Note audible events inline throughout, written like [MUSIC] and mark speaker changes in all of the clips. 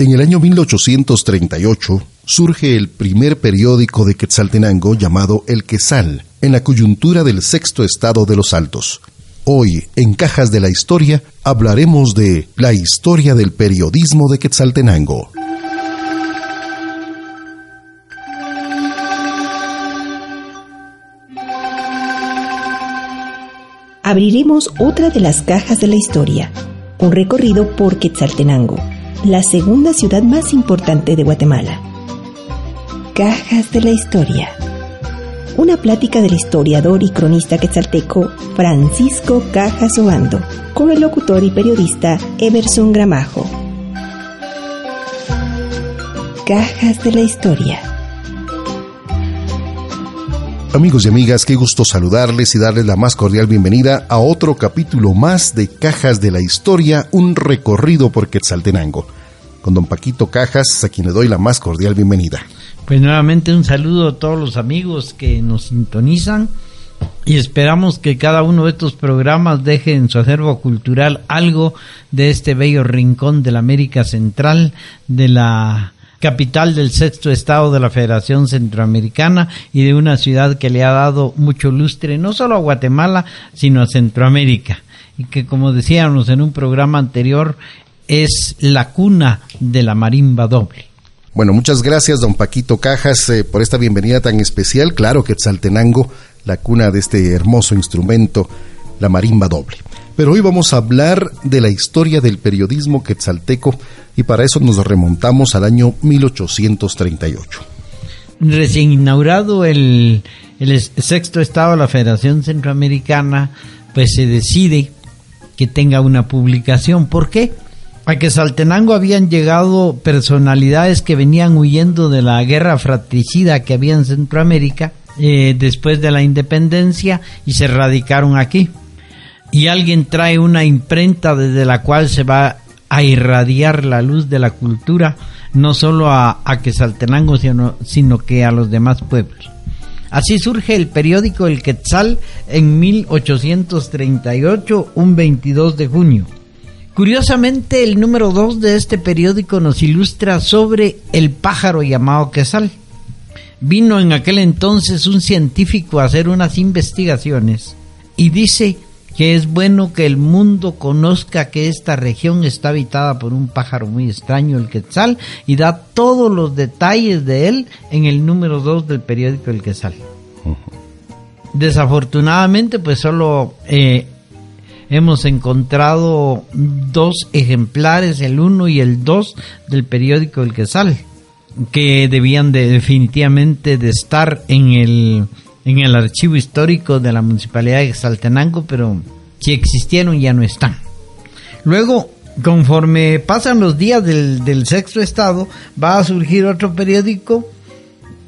Speaker 1: En el año 1838 surge el primer periódico de Quetzaltenango llamado El Quesal, en la coyuntura del sexto estado de los Altos. Hoy, en Cajas de la Historia, hablaremos de la historia del periodismo de Quetzaltenango.
Speaker 2: Abriremos otra de las cajas de la historia, un recorrido por Quetzaltenango la segunda ciudad más importante de Guatemala. Cajas de la Historia. Una plática del historiador y cronista quetzalteco Francisco Cajas Obando con el locutor y periodista Everson Gramajo. Cajas de la Historia.
Speaker 1: Amigos y amigas, qué gusto saludarles y darles la más cordial bienvenida a otro capítulo más de Cajas de la Historia, un recorrido por Quetzaltenango. Con don Paquito Cajas, a quien le doy la más cordial bienvenida.
Speaker 3: Pues nuevamente un saludo a todos los amigos que nos sintonizan y esperamos que cada uno de estos programas deje en su acervo cultural algo de este bello rincón de la América Central, de la capital del sexto estado de la Federación Centroamericana y de una ciudad que le ha dado mucho lustre no solo a Guatemala, sino a Centroamérica. Y que como decíamos en un programa anterior, es la cuna de la marimba doble.
Speaker 1: Bueno, muchas gracias, don Paquito Cajas, eh, por esta bienvenida tan especial. Claro que Tzaltenango, la cuna de este hermoso instrumento, la marimba doble. Pero hoy vamos a hablar de la historia del periodismo quetzalteco y para eso nos remontamos al año 1838.
Speaker 3: Recién inaugurado el, el sexto estado de la Federación Centroamericana, pues se decide que tenga una publicación. ¿Por qué? A que Saltenango habían llegado personalidades que venían huyendo de la guerra fratricida que había en Centroamérica eh, después de la independencia y se radicaron aquí y alguien trae una imprenta desde la cual se va a irradiar la luz de la cultura, no solo a, a Quesaltenango, sino, sino que a los demás pueblos. Así surge el periódico El Quetzal en 1838, un 22 de junio. Curiosamente, el número 2 de este periódico nos ilustra sobre el pájaro llamado Quetzal. Vino en aquel entonces un científico a hacer unas investigaciones y dice que es bueno que el mundo conozca que esta región está habitada por un pájaro muy extraño, el quetzal, y da todos los detalles de él en el número 2 del periódico El Quetzal. Desafortunadamente, pues solo eh, hemos encontrado dos ejemplares, el 1 y el 2 del periódico El Quetzal, que debían de, definitivamente de estar en el en el archivo histórico de la municipalidad de Saltenango, pero si existieron ya no están. Luego, conforme pasan los días del sexto estado, va a surgir otro periódico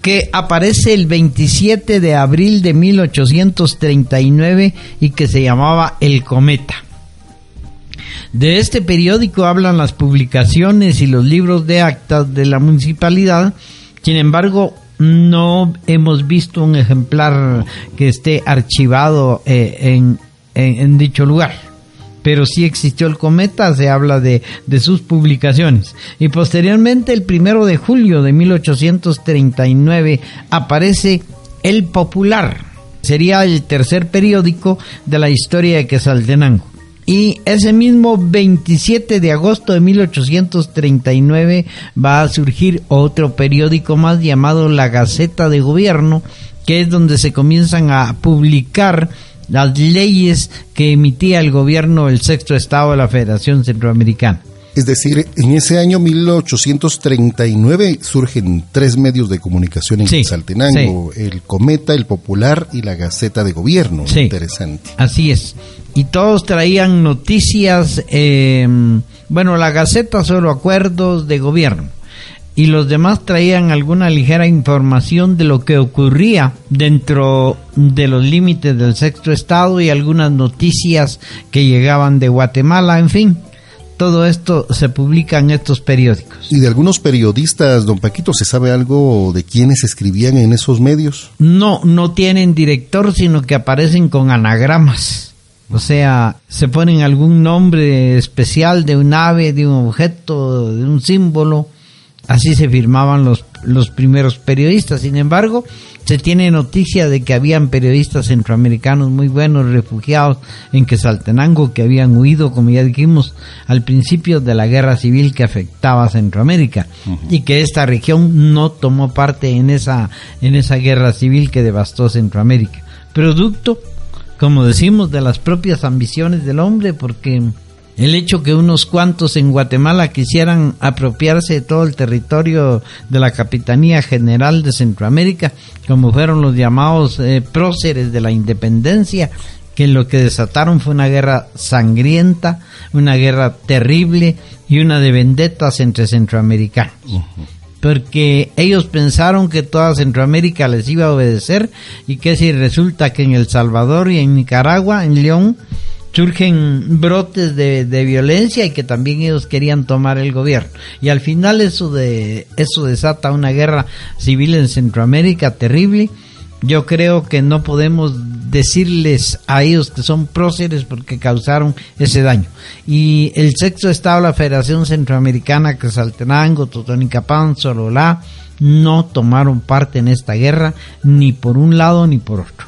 Speaker 3: que aparece el 27 de abril de 1839 y que se llamaba El Cometa. De este periódico hablan las publicaciones y los libros de actas de la municipalidad, sin embargo, no hemos visto un ejemplar que esté archivado eh, en, en, dicho lugar. Pero sí existió el cometa, se habla de, de sus publicaciones. Y posteriormente, el primero de julio de 1839, aparece El Popular. Sería el tercer periódico de la historia de Quesaltenango. Y ese mismo 27 de agosto de 1839 va a surgir otro periódico más llamado La Gaceta de Gobierno, que es donde se comienzan a publicar las leyes que emitía el gobierno del sexto estado de la Federación Centroamericana.
Speaker 1: Es decir, en ese año 1839 surgen tres medios de comunicación en sí, Saltenango, el Cometa, el Popular y la Gaceta de Gobierno.
Speaker 3: Sí,
Speaker 1: Interesante.
Speaker 3: Así es. Y todos traían noticias, eh, bueno, la Gaceta solo acuerdos de gobierno. Y los demás traían alguna ligera información de lo que ocurría dentro de los límites del sexto estado y algunas noticias que llegaban de Guatemala, en fin todo esto se publica en estos periódicos.
Speaker 1: ¿Y de algunos periodistas, don Paquito, se sabe algo de quiénes escribían en esos medios?
Speaker 3: No, no tienen director, sino que aparecen con anagramas. O sea, se ponen algún nombre especial de un ave, de un objeto, de un símbolo. Así se firmaban los, los primeros periodistas. Sin embargo, se tiene noticia de que habían periodistas centroamericanos muy buenos refugiados en Quesaltenango que habían huido, como ya dijimos, al principio de la guerra civil que afectaba a Centroamérica y que esta región no tomó parte en esa, en esa guerra civil que devastó Centroamérica. Producto como decimos, de las propias ambiciones del hombre, porque el hecho que unos cuantos en Guatemala quisieran apropiarse de todo el territorio de la Capitanía General de Centroamérica, como fueron los llamados eh, próceres de la independencia, que lo que desataron fue una guerra sangrienta, una guerra terrible y una de vendetas entre centroamericanos. Porque ellos pensaron que toda Centroamérica les iba a obedecer y que si resulta que en El Salvador y en Nicaragua, en León, surgen brotes de, violencia y que también ellos querían tomar el gobierno. Y al final eso, de, eso desata una guerra civil en Centroamérica terrible. Yo creo que no podemos decirles a ellos que son próceres porque causaron ese daño. Y el sexto estado, la Federación Centroamericana, que Saltenango, Totonicapán, Sololá, no tomaron parte en esta guerra ni por un lado ni por otro.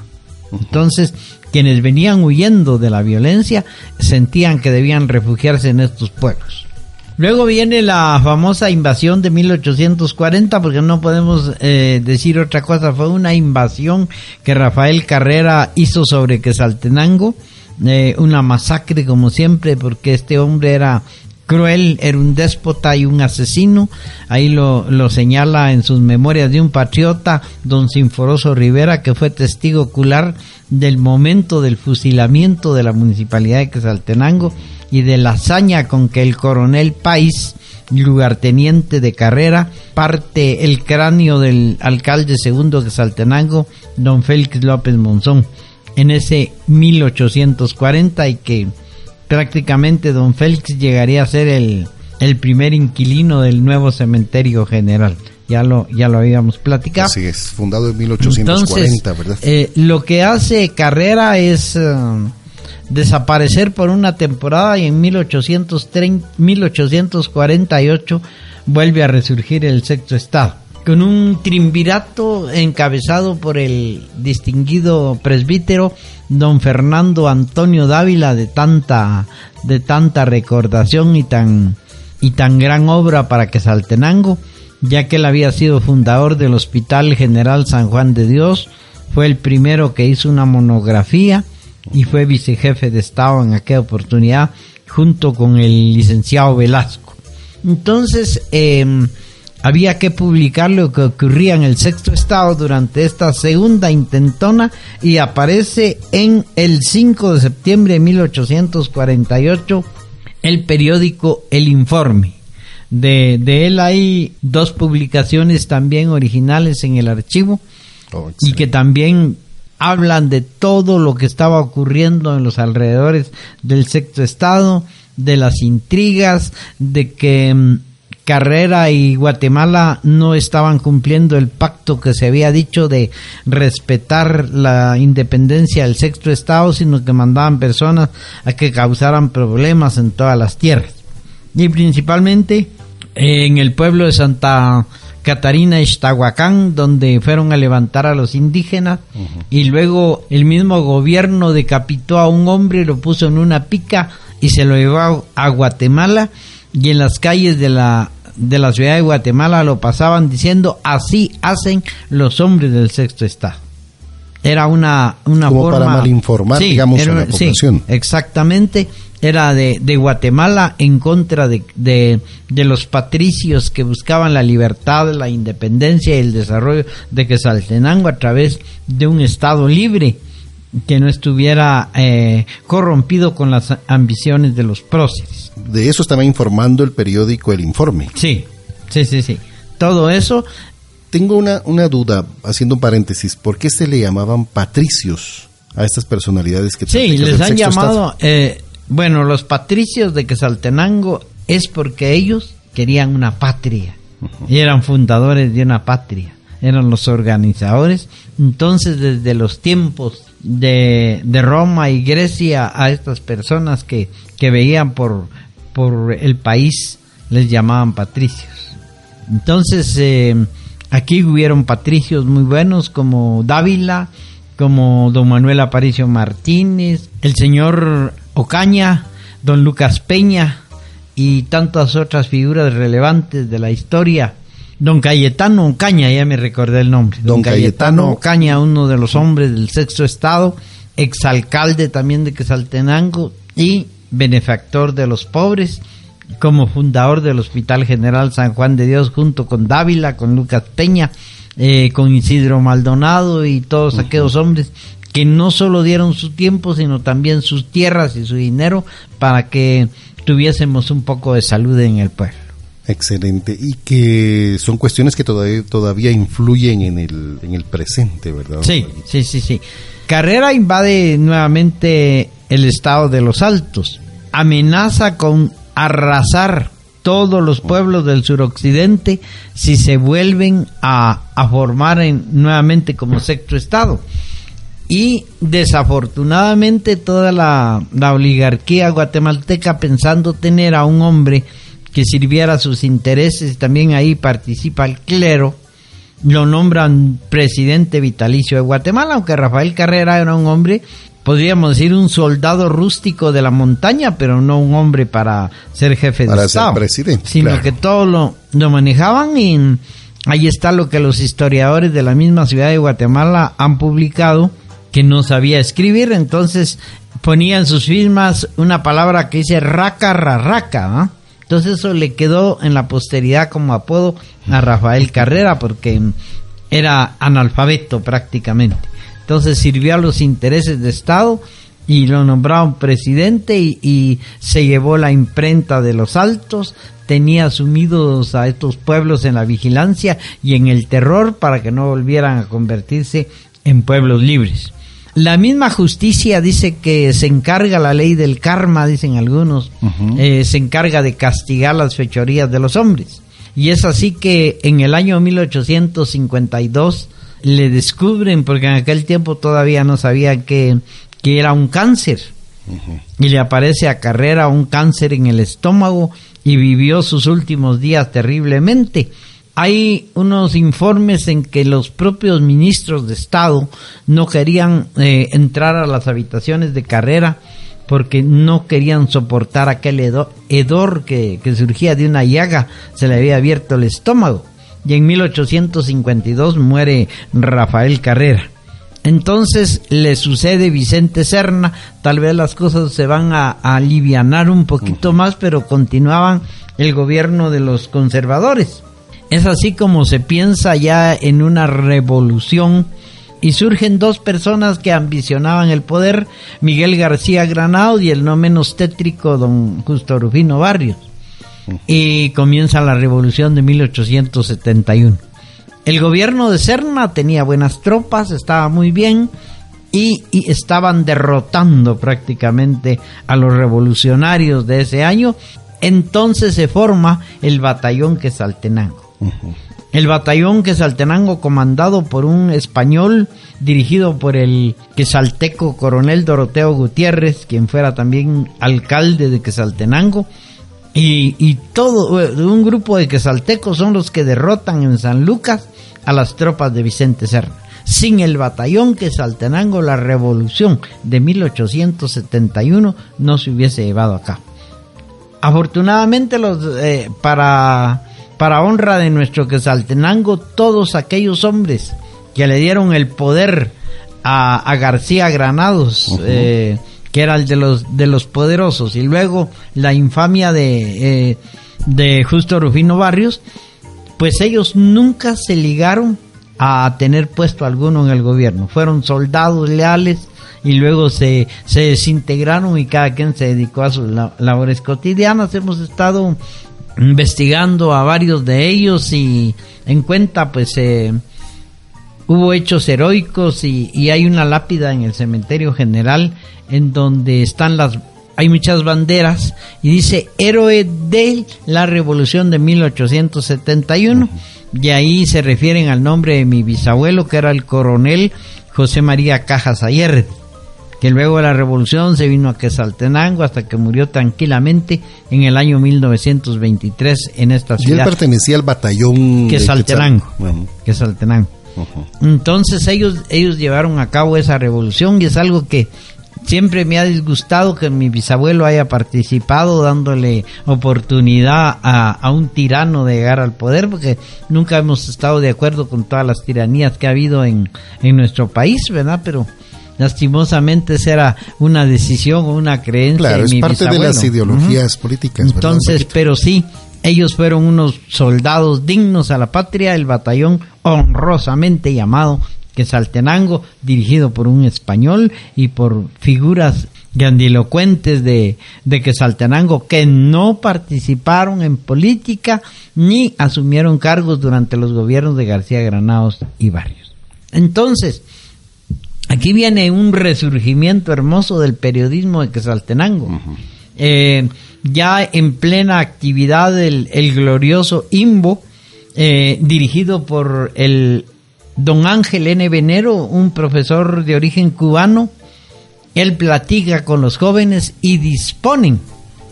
Speaker 3: Entonces, quienes venían huyendo de la violencia sentían que debían refugiarse en estos pueblos. Luego viene la famosa invasión de 1840, porque no podemos eh, decir otra cosa, fue una invasión que Rafael Carrera hizo sobre Quesaltenango, eh, una masacre como siempre, porque este hombre era cruel, era un déspota y un asesino. Ahí lo, lo, señala en sus memorias de un patriota, don Sinforoso Rivera, que fue testigo ocular del momento del fusilamiento de la municipalidad de Quesaltenango y de la hazaña con que el coronel País, lugarteniente de carrera, parte el cráneo del alcalde segundo de Saltenango, don Félix López Monzón, en ese 1840 y que prácticamente don Félix llegaría a ser el, el primer inquilino del nuevo cementerio general ya lo ya lo habíamos platicado.
Speaker 1: Así es, fundado en 1840, ¿verdad?
Speaker 3: Eh, lo que hace Carrera es eh, desaparecer por una temporada y en 1830, 1848 vuelve a resurgir el sexto estado con un triunvirato encabezado por el distinguido presbítero don Fernando Antonio Dávila de tanta de tanta recordación y tan y tan gran obra para que Saltenango, ya que él había sido fundador del Hospital General San Juan de Dios, fue el primero que hizo una monografía y fue vicejefe de Estado en aquella oportunidad junto con el licenciado Velasco. Entonces, em, había que publicar lo que ocurría en el sexto estado durante esta segunda intentona y aparece en el 5 de septiembre de 1848 el periódico El Informe. De, de él hay dos publicaciones también originales en el archivo oh, y que también hablan de todo lo que estaba ocurriendo en los alrededores del sexto estado, de las intrigas, de que mm, Carrera y Guatemala no estaban cumpliendo el pacto que se había dicho de respetar la independencia del sexto estado, sino que mandaban personas a que causaran problemas en todas las tierras. Y principalmente en el pueblo de Santa Catarina Ixtahuacán, donde fueron a levantar a los indígenas, y luego el mismo gobierno decapitó a un hombre, lo puso en una pica y se lo llevó a Guatemala, y en las calles de la de la ciudad de Guatemala lo pasaban diciendo así hacen los hombres del sexto estado era una, una
Speaker 1: Como
Speaker 3: forma...
Speaker 1: para malinformar, digamos, a la población.
Speaker 3: exactamente. Era de, de Guatemala en contra de, de, de, los patricios que buscaban la libertad, la independencia y el desarrollo de Quesaltenango a través de un Estado libre que no estuviera eh, corrompido con las ambiciones de los próceres.
Speaker 1: De eso estaba informando el periódico El Informe.
Speaker 3: Sí, sí, sí, sí. Todo eso
Speaker 1: tengo una, una duda, haciendo un paréntesis, ¿por qué se le llamaban patricios a estas personalidades que
Speaker 3: Sí, les han llamado, eh, bueno, los patricios de Quesaltenango es porque ellos querían una patria y eran fundadores de una patria. eran los organizadores. Entonces, desde los tiempos de, de Roma y Grecia, a estas personas que, que veían por, por el país les llamaban patricios. Entonces, eh, aquí hubieron patricios muy buenos como Dávila, como don Manuel Aparicio Martínez, el señor Ocaña, don Lucas Peña y tantas otras figuras relevantes de la historia. Don Cayetano Ocaña, ya me recordé el nombre.
Speaker 1: Don, Cayetano,
Speaker 3: Ocaña, uno de los hombres del sexto estado, exalcalde también de Quesaltenango y benefactor de los pobres, como fundador del Hospital General San Juan de Dios junto con Dávila, con Lucas Peña, eh, con Isidro Maldonado y todos aquellos hombres que no solo dieron su tiempo, sino también sus tierras y su dinero para que tuviésemos un poco de salud en el pueblo.
Speaker 1: Excelente. Y que son cuestiones que todavía, todavía influyen en el, en el presente, ¿verdad?
Speaker 3: Sí, sí, sí, sí. Carrera invade nuevamente el estado de los Altos. Amenaza con arrasar todos los pueblos del suroccidente si se vuelven a, a formar en, nuevamente como sexto estado. Y desafortunadamente toda la, la, oligarquía guatemalteca pensando tener a un hombre que sirviera a sus intereses, también ahí participa el clero, lo nombran presidente vitalicio de Guatemala, aunque Rafael Carrera era un hombre, podríamos decir un soldado rústico de la montaña, pero no un hombre para ser jefe
Speaker 1: para
Speaker 3: de
Speaker 1: ser
Speaker 3: Estado,
Speaker 1: presidente,
Speaker 3: sino
Speaker 1: claro.
Speaker 3: que todo lo, lo manejaban y ahí está lo que los historiadores de la misma ciudad de Guatemala han publicado, que no sabía escribir, entonces ponía en sus firmas una palabra que dice raca rarraca, ¿ah? Entonces eso le quedó en la posteridad como apodo a Rafael Carrera porque era analfabeto prácticamente. Entonces sirvió a los intereses de Estado y lo nombraron presidente y, y, se llevó la imprenta de los altos, tenía sumidos a estos pueblos en la vigilancia y en el terror para que no volvieran a convertirse en pueblos libres. La misma justicia dice que se encarga la ley del karma, dicen algunos, uh -huh. eh, se encarga de castigar las fechorías de los hombres. Y es así que en el año 1852 le descubren, porque en aquel tiempo todavía no sabía que, que era un cáncer. Uh -huh. Y le aparece a Carrera un cáncer en el estómago y vivió sus últimos días terriblemente. Hay unos informes en que los propios ministros de Estado no querían eh, entrar a las habitaciones de Carrera porque no querían soportar aquel hedor, que, que surgía de una llaga, se le había abierto el estómago. Y en 1852 muere Rafael Carrera. Entonces le sucede Vicente Serna, tal vez las cosas se van a, a alivianar un poquito más, pero continuaban el gobierno de los conservadores. Es así como se piensa ya en una revolución y surgen dos personas que ambicionaban el poder, Miguel García Granados y el no menos tétrico don Justo Rufino Barrios. Y comienza la revolución de 1871. El gobierno de Serna tenía buenas tropas, estaba muy bien y, estaban derrotando prácticamente a los revolucionarios de ese año. Entonces se forma el batallón Quesaltenango. El batallón Quesaltenango comandado por un español dirigido por el quesalteco coronel Doroteo Gutiérrez, quien fuera también alcalde de Quesaltenango. Y, todo un grupo de quesaltecos son los que derrotan en San Lucas a las tropas de Vicente Serna. Sin el batallón Quesaltenango, la revolución de 1871 no se hubiese llevado a cabo. Afortunadamente, los, eh, para para honra de nuestro Quesaltenango, todos aquellos hombres que le dieron el poder a, a García Granados, uh -huh. eh, que era el de los, de los poderosos, y luego la infamia de, eh, de Justo Rufino Barrios, pues ellos nunca se ligaron a tener puesto alguno en el gobierno. Fueron soldados leales y luego se, se desintegraron y cada quien se dedicó a sus labores cotidianas. Hemos estado investigando a varios de ellos y en cuenta pues eh, hubo hechos heroicos y, hay una lápida en el cementerio general en donde están las hay muchas banderas y dice héroe de la revolución de 1871 y ahí se refieren al nombre de mi bisabuelo, que era el coronel José María Cajas Ayer, que luego de la revolución se vino a Quesaltenango hasta que murió tranquilamente en el año 1923 en esta ciudad.
Speaker 1: Y él pertenecía al batallón
Speaker 3: Quesaltenango. Quesaltenango. Entonces ellos, ellos llevaron a cabo esa revolución y es algo que siempre me ha disgustado que mi bisabuelo haya participado dándole oportunidad a, un tirano de llegar al poder, porque nunca hemos estado de acuerdo con todas las tiranías que ha habido en, en nuestro país, ¿verdad? Pero lastimosamente esa era una decisión o una creencia.
Speaker 1: Claro, es parte de las ideologías políticas.
Speaker 3: Entonces, pero sí, ellos fueron unos soldados dignos a la patria, el batallón honrosamente llamado Quesaltenango, dirigido por un español y por figuras grandilocuentes de, de Quesaltenango que no participaron en política ni asumieron cargos durante los gobiernos de García Granados y Barrios. Entonces, aquí viene un resurgimiento hermoso del periodismo de Quesaltenango. Eh, ya en plena actividad el, glorioso IMBO, eh, dirigido por el don Ángel N. Venero, un profesor de origen cubano, él platica con los jóvenes y disponen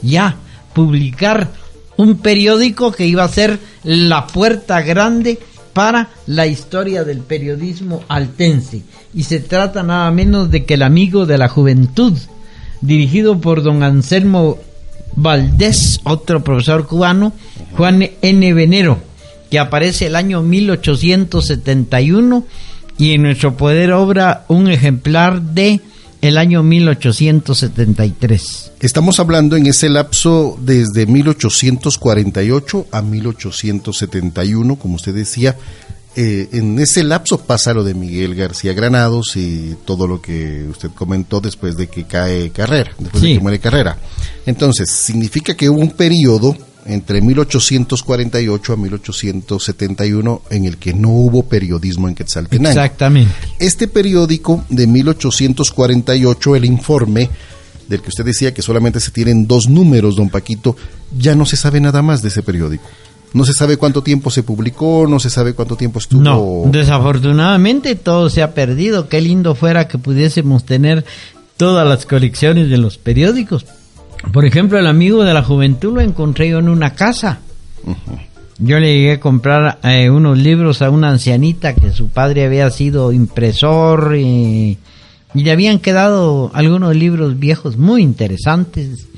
Speaker 3: ya publicar un periódico que iba a ser la puerta grande para la historia del periodismo altense. Y se trata nada menos de que el amigo de la juventud, dirigido por don Anselmo Valdés, otro profesor cubano, Juan N. Venero, que aparece el año 1871 y en nuestro poder obra un ejemplar de el año 1873.
Speaker 1: Estamos hablando en ese lapso desde 1848 a 1871, como usted decía. Eh, en ese lapso pasa lo de Miguel García Granados y todo lo que usted comentó después de que cae Carrera, después de que muere Carrera. Entonces, significa que hubo un periodo entre 1848 a 1871 en el que no hubo periodismo en Quetzaltenango.
Speaker 3: Exactamente.
Speaker 1: Este periódico de 1848, el informe del que usted decía que solamente se tienen dos números, don Paquito, ya no se sabe nada más de ese periódico. No se sabe cuánto tiempo se publicó, no se sabe cuánto tiempo estuvo.
Speaker 3: No, desafortunadamente todo se ha perdido. Qué lindo fuera que pudiésemos tener todas las colecciones de los periódicos, por ejemplo, el amigo de la juventud lo encontré yo en una casa. Yo le llegué a comprar eh, unos libros a una ancianita que su padre había sido impresor y, y, le habían quedado algunos libros viejos muy interesantes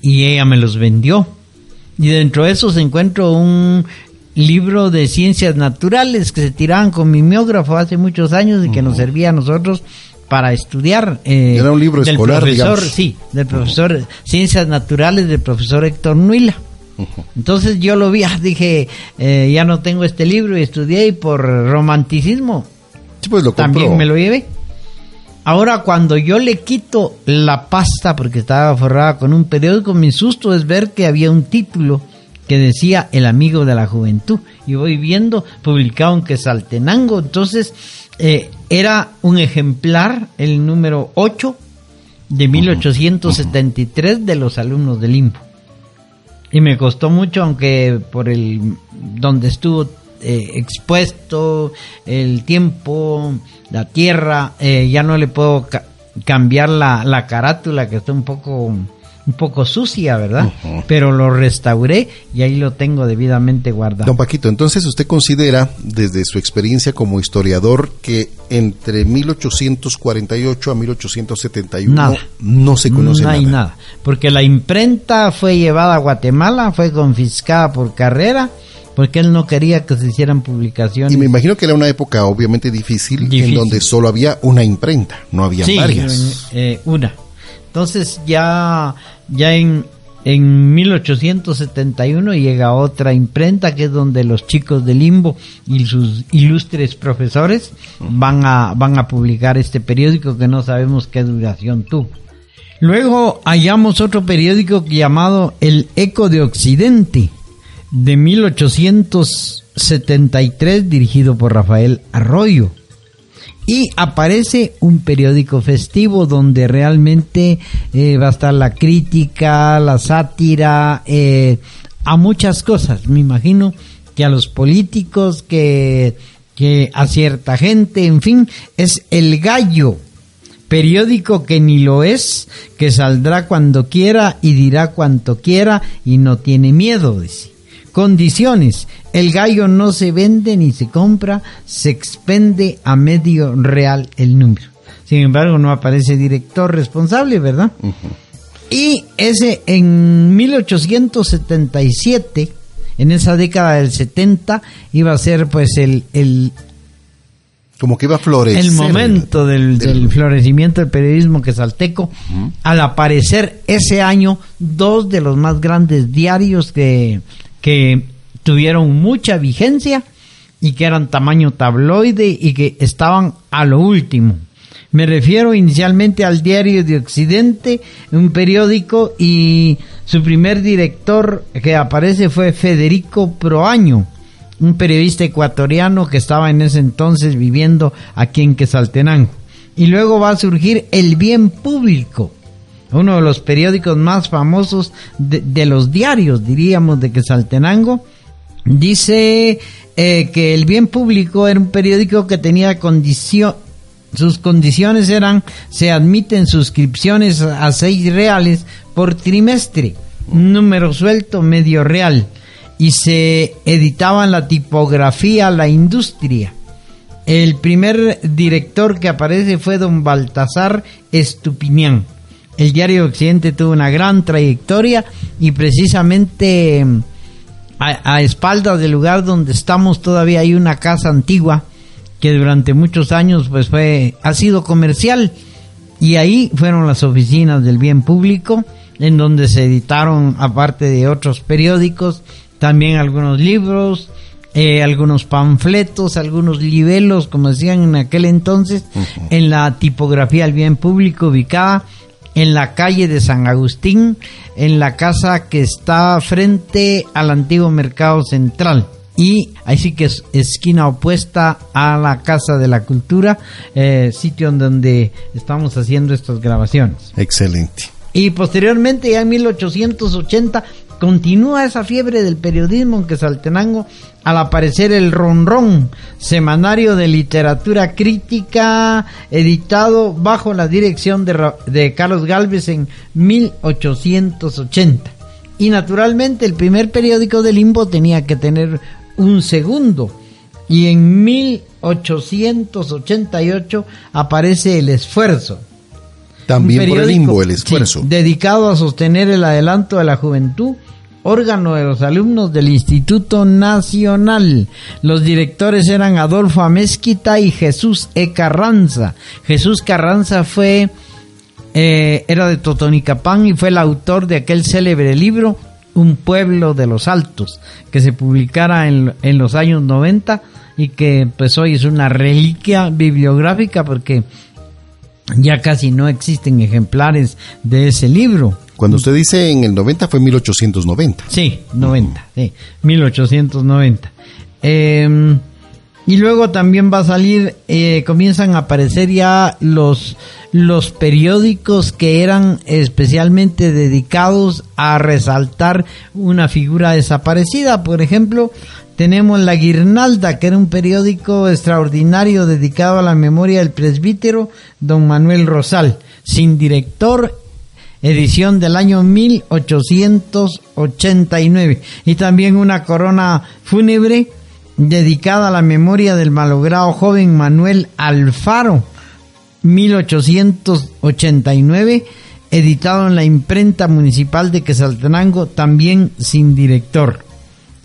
Speaker 3: y ella me los vendió. Y dentro de esos encuentro un libro de ciencias naturales que se tiraban con mimeógrafo hace muchos años y que nos servía a nosotros para estudiar.
Speaker 1: Eh, Era un libro
Speaker 3: del
Speaker 1: escolar,
Speaker 3: profesor, Sí, del profesor Ciencias Naturales del profesor Héctor Nuila. Entonces yo lo vi, [LAUGHS] ah, dije, eh, ya no tengo este libro y estudié y por romanticismo
Speaker 1: pues lo
Speaker 3: también me lo llevé. Ahora cuando yo le quito la pasta porque estaba forrada con un periódico, mi susto es ver que había un título que decía El amigo de la juventud y voy viendo publicado en Quesaltenango, entonces eh, era un ejemplar, el número 8 de 1873 de los alumnos del Limbo. Y me costó mucho, aunque por el donde estuvo eh, expuesto el tiempo, la tierra, eh, ya no le puedo cambiar la, la carátula que está un poco un poco sucia, ¿verdad? Pero lo restauré y ahí lo tengo debidamente guardado.
Speaker 1: Don Paquito, entonces usted considera, desde su experiencia como historiador, que entre 1848 a 1871 no se conoce
Speaker 3: nada. No hay nada, porque la imprenta fue llevada a Guatemala, fue confiscada por carrera porque él no quería que se hicieran publicaciones.
Speaker 1: Y me imagino que era una época obviamente difícil, en donde solo había una imprenta, no había varias.
Speaker 3: Eh, una. Entonces ya ya en, en 1871 llega otra imprenta que es donde los chicos de Limbo y sus ilustres profesores van a, van a publicar este periódico que no sabemos qué duración tuvo. Luego hallamos otro periódico llamado El Eco de Occidente de 1873 dirigido por Rafael Arroyo y aparece un periódico festivo donde realmente eh, va a estar la crítica, la sátira, eh, a muchas cosas. Me imagino que a los políticos, que, a cierta gente, en fin, es el gallo periódico que ni lo es, que saldrá cuando quiera y dirá cuanto quiera y no tiene miedo, dice. Condiciones. El gallo no se vende ni se compra, se expende a medio real el número. Sin embargo, no aparece director responsable, ¿verdad? Y ese en 1877, en esa década del 70, iba a ser pues el, el
Speaker 1: como que iba a florecer.
Speaker 3: El momento del, florecimiento del periodismo quesalteco, al aparecer ese año dos de los más grandes diarios que, que tuvieron mucha vigencia y que eran tamaño tabloide y que estaban a lo último. Me refiero inicialmente al Diario de Occidente, un periódico, y su primer director que aparece fue Federico Proaño un periodista ecuatoriano que estaba en ese entonces viviendo aquí en Quesaltenango. Y luego va a surgir El Bien Público, uno de los periódicos más famosos de, los diarios, diríamos, de Quesaltenango. Dice eh, que El Bien Público era un periódico que tenía condición, sus condiciones eran, se admiten suscripciones a seis reales por trimestre, número suelto medio real y se editaban la tipografía La Industria. El primer director que aparece fue don Baltasar Estupinián. El diario Occidente tuvo una gran trayectoria y precisamente a, espaldas del lugar donde estamos todavía hay una casa antigua que durante muchos años pues fue ha sido comercial. Y ahí fueron las oficinas del bien público en donde se editaron aparte de otros periódicos también algunos libros, eh, algunos panfletos, algunos libelos, como decían en aquel entonces, en la tipografía del bien público ubicada en la calle de San Agustín, en la casa que está frente al antiguo mercado central. Y ahí sí que es esquina opuesta a la Casa de la Cultura, eh, sitio en donde estamos haciendo estas grabaciones.
Speaker 1: Excelente.
Speaker 3: Y posteriormente, ya en 1880, Continúa esa fiebre del periodismo en Quesaltenango al aparecer el Ronrón, semanario de literatura crítica editado bajo la dirección de, de Carlos Galvez en 1880. Y naturalmente el primer periódico de Limbo tenía que tener un segundo. Y en 1888 aparece El Esfuerzo.
Speaker 1: También por el limbo, el esfuerzo.
Speaker 3: dedicado a sostener el adelanto de la juventud órgano de los alumnos del Instituto Nacional. Los directores eran Adolfo Amezquita y Jesús E. Carranza. Jesús Carranza fue, eh, era de Totonicapán y fue el autor de aquel célebre libro Un pueblo de los altos, que se publicara en, en los años 90 y que pues hoy es una reliquia bibliográfica porque ya casi no existen ejemplares de ese libro.
Speaker 1: Cuando usted dice en el 90 fue 1890.
Speaker 3: Sí, 90, sí, 1890. Em, y luego también va a salir, eh, comienzan a aparecer ya los, los periódicos que eran especialmente dedicados a resaltar una figura desaparecida. Por ejemplo, tenemos La Guirnalda, que era un periódico extraordinario dedicado a la memoria del presbítero don Manuel Rosal, sin director edición del año 1889 y también una corona fúnebre dedicada a la memoria del malogrado joven Manuel Alfaro 1889 editado en la imprenta municipal de Quesaltenango también sin director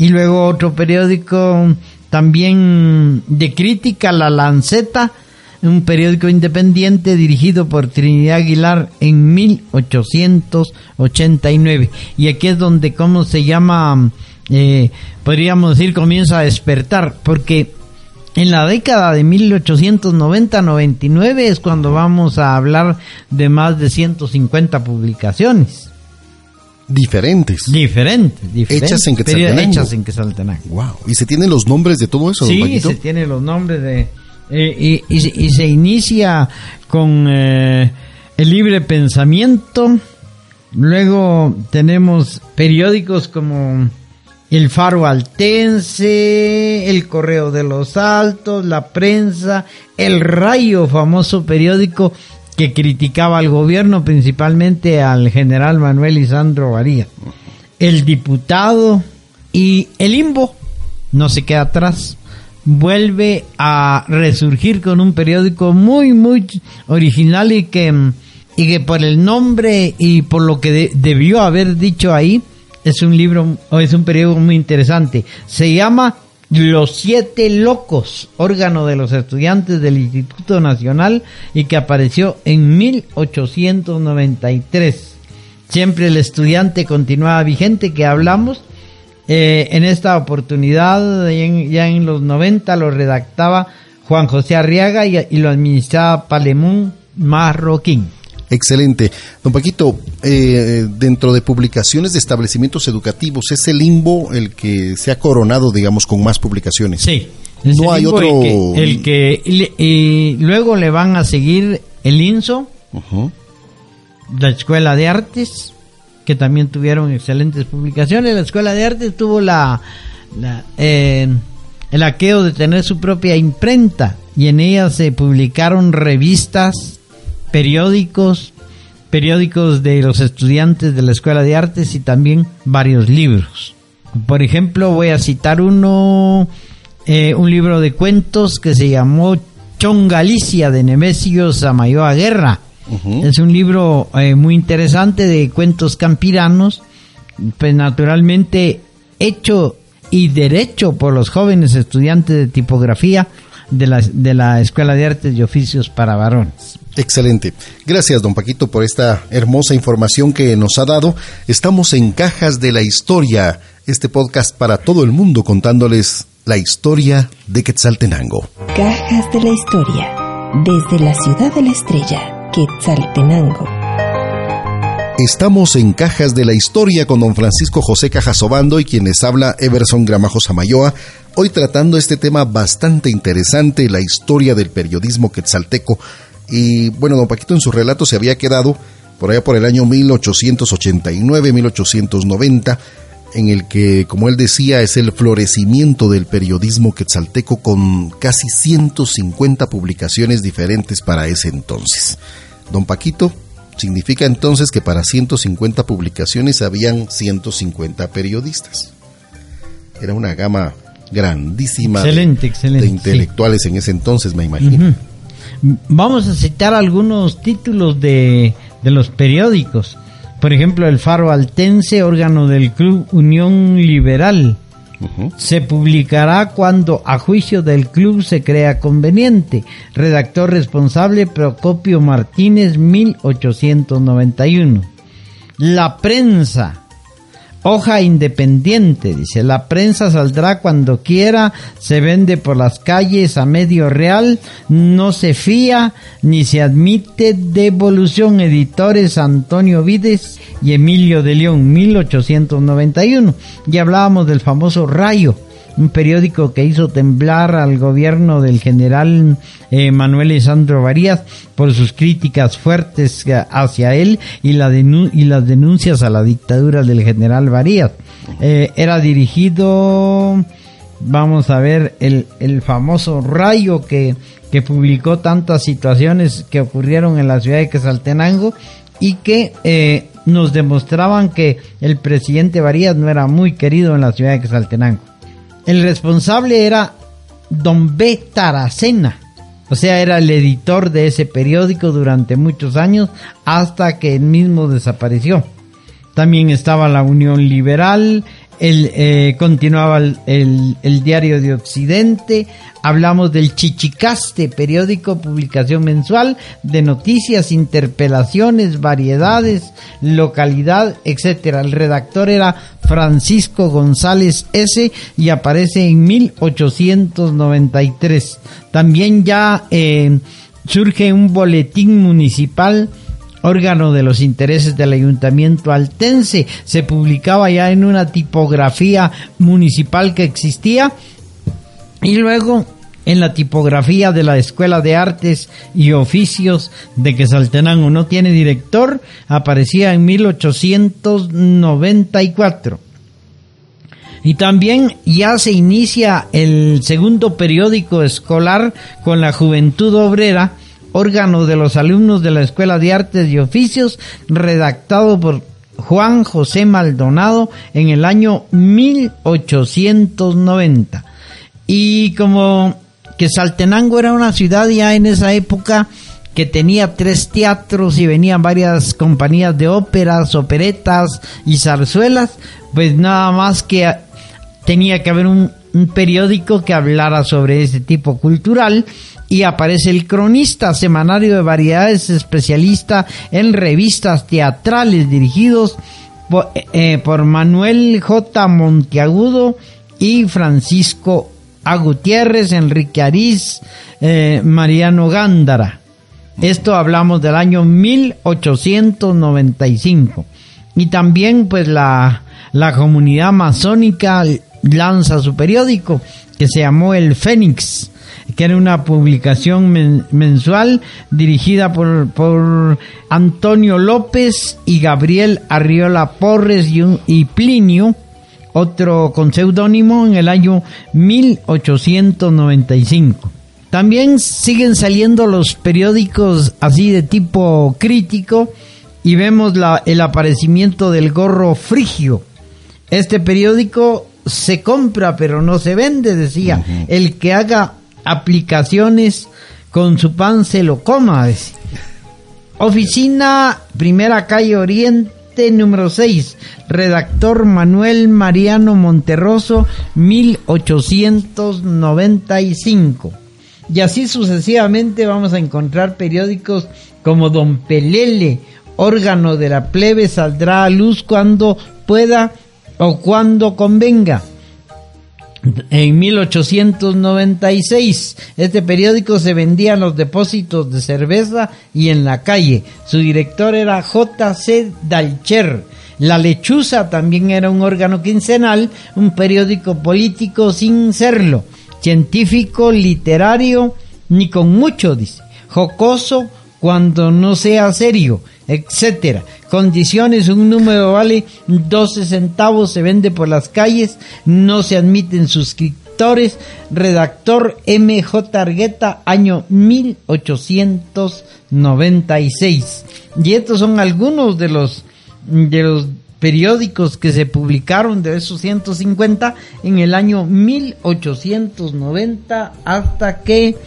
Speaker 3: y luego otro periódico también de crítica La Lanceta un periódico independiente dirigido por Trinidad Aguilar en 1889. Y aquí es donde, ¿cómo se llama? Eh, podríamos decir, comienza a despertar, porque en la década de 1890-99 es cuando vamos a hablar de más de 150 publicaciones.
Speaker 1: Diferentes.
Speaker 3: Diferentes, diferentes.
Speaker 1: Hechas en
Speaker 3: Quetzaltenango. Hechas en Quetzaltenango.
Speaker 1: Wow. ¿Y se tienen los nombres de todo eso,
Speaker 3: Sí, se tienen los nombres de eh, y, se inicia con eh, el libre pensamiento. Luego tenemos periódicos como el Faro Altense, el Correo de los Altos, la prensa, el Rayo, famoso periódico que criticaba al gobierno, principalmente al general Manuel Isandro Varía, el diputado y el Imbo, no se queda atrás, vuelve a resurgir con un periódico muy, muy original y que, y que por el nombre y por lo que debió haber dicho ahí, es un libro, o es un periódico muy interesante. Se llama Los Siete Locos, órgano de los estudiantes del Instituto Nacional y que apareció en 1893. Siempre el estudiante continuaba vigente que hablamos. Eh, en esta oportunidad, ya en, los 90, lo redactaba Juan José Arriaga y, y lo administraba Palemón Marroquín.
Speaker 1: Excelente. Don Paquito, eh, dentro de publicaciones de establecimientos educativos, ¿es el limbo el que se ha coronado, digamos, con más publicaciones?
Speaker 3: Sí.
Speaker 1: No hay otro...
Speaker 3: El que, y luego le van a seguir el INSO, la Escuela de Artes, que también tuvieron excelentes publicaciones. La Escuela de Artes tuvo la, eh, el aqueo de tener su propia imprenta y en ella se publicaron revistas periódicos, periódicos de los estudiantes de la Escuela de Artes y también varios libros. Por ejemplo, voy a citar uno, eh, un libro de cuentos que se llamó Chongalicia de Nemesio Samayoa Guerra. Es un libro eh, muy interesante de cuentos campiranos, pues naturalmente hecho y derecho por los jóvenes estudiantes de tipografía de la, de la Escuela de Artes y Oficios para Varones.
Speaker 1: Excelente. Gracias, don Paquito, por esta hermosa información que nos ha dado. Estamos en Cajas de la Historia, este podcast para todo el mundo contándoles la historia de Quetzaltenango.
Speaker 2: Cajas de la Historia, desde la ciudad de la estrella, Quetzaltenango.
Speaker 1: Estamos en Cajas de la Historia con don Francisco José Cajasobando y quienes habla Everson Gramajo Samayoa, hoy tratando este tema bastante interesante, la historia del periodismo quetzalteco y bueno, don Paquito en su relato se había quedado por allá por el año 1889-1890, en el que, como él decía, es el florecimiento del periodismo quetzalteco con casi 150 publicaciones diferentes para ese entonces. Don Paquito, significa entonces que para 150 publicaciones habían 150 periodistas. Era una gama grandísima de, intelectuales en ese entonces, me imagino.
Speaker 3: Vamos a citar algunos títulos de, los periódicos. Por ejemplo, el Faro Altense, órgano del Club Unión Liberal. Se publicará cuando a juicio del club se crea conveniente. Redactor responsable Procopio Martínez, 1891. La prensa. Hoja independiente, dice, la prensa saldrá cuando quiera, se vende por las calles a medio real, no se fía ni se admite devolución. Editores Antonio Vides y Emilio de León, 1891. Y hablábamos del famoso Rayo un periódico que hizo temblar al gobierno del general eh, Manuel Isandro Varías por sus críticas fuertes hacia él y, la y las denuncias a la dictadura del general Varías. Eh, era dirigido, vamos a ver, el, el famoso rayo que, que publicó tantas situaciones que ocurrieron en la ciudad de Quesaltenango y que eh, nos demostraban que el presidente Varías no era muy querido en la ciudad de Quesaltenango. El responsable era Don B. Taracena, o sea, era el editor de ese periódico durante muchos años hasta que él mismo desapareció. También estaba la Unión Liberal, el, eh, continuaba el, Diario de Occidente, hablamos del Chichicaste, periódico, publicación mensual de noticias, interpelaciones, variedades, localidad, etcétera. El redactor era Francisco González S. y aparece en 1893. También ya eh, surge un boletín municipal órgano de los intereses del ayuntamiento altense. Se publicaba ya en una tipografía municipal que existía y luego en la tipografía de la Escuela de Artes y Oficios de Quesaltenango no tiene director, aparecía en 1894. Y también ya se inicia el segundo periódico escolar con la Juventud Obrera, órgano de los alumnos de la Escuela de Artes y Oficios, redactado por Juan José Maldonado en el año 1890. Y como que Saltenango era una ciudad ya en esa época que tenía tres teatros y venían varias compañías de óperas, operetas y zarzuelas, pues nada más que tenía que haber un, periódico que hablara sobre ese tipo cultural y aparece el cronista, semanario de variedades especialista en revistas teatrales dirigidos por, eh, por Manuel J. Monteagudo y Francisco A. Enrique Ariz, eh, Mariano Gándara. Esto hablamos del año 1895. Y también pues la, la comunidad masónica lanza su periódico que se llamó El Fénix, que era una publicación mensual dirigida por, por, Antonio López y Gabriel Arriola Porres y, y Plinio, otro con seudónimo en el año 1895. También siguen saliendo los periódicos así de tipo crítico y vemos la, el aparecimiento del gorro frigio. Este periódico se compra pero no se vende, decía. El que haga aplicaciones con su pan se lo coma. Oficina, primera calle Oriente, número 6. Redactor Manuel Mariano Monterroso, 1895. Y así sucesivamente vamos a encontrar periódicos como Don Pelele, órgano de la plebe, saldrá a luz cuando pueda o cuando convenga. En 1896, este periódico se vendía en los depósitos de cerveza y en la calle. Su director era J.C. Dalcher. La Lechuza también era un órgano quincenal, un periódico político sin serlo científico, literario, ni con mucho, dice, jocoso cuando no sea serio, etcétera. Condiciones, un número vale 12 centavos, se vende por las calles, no se admiten suscriptores. Redactor MJ Argueta, año 1896. Y estos son algunos de los de los periódicos que se publicaron de esos 150 en el año 1890 hasta que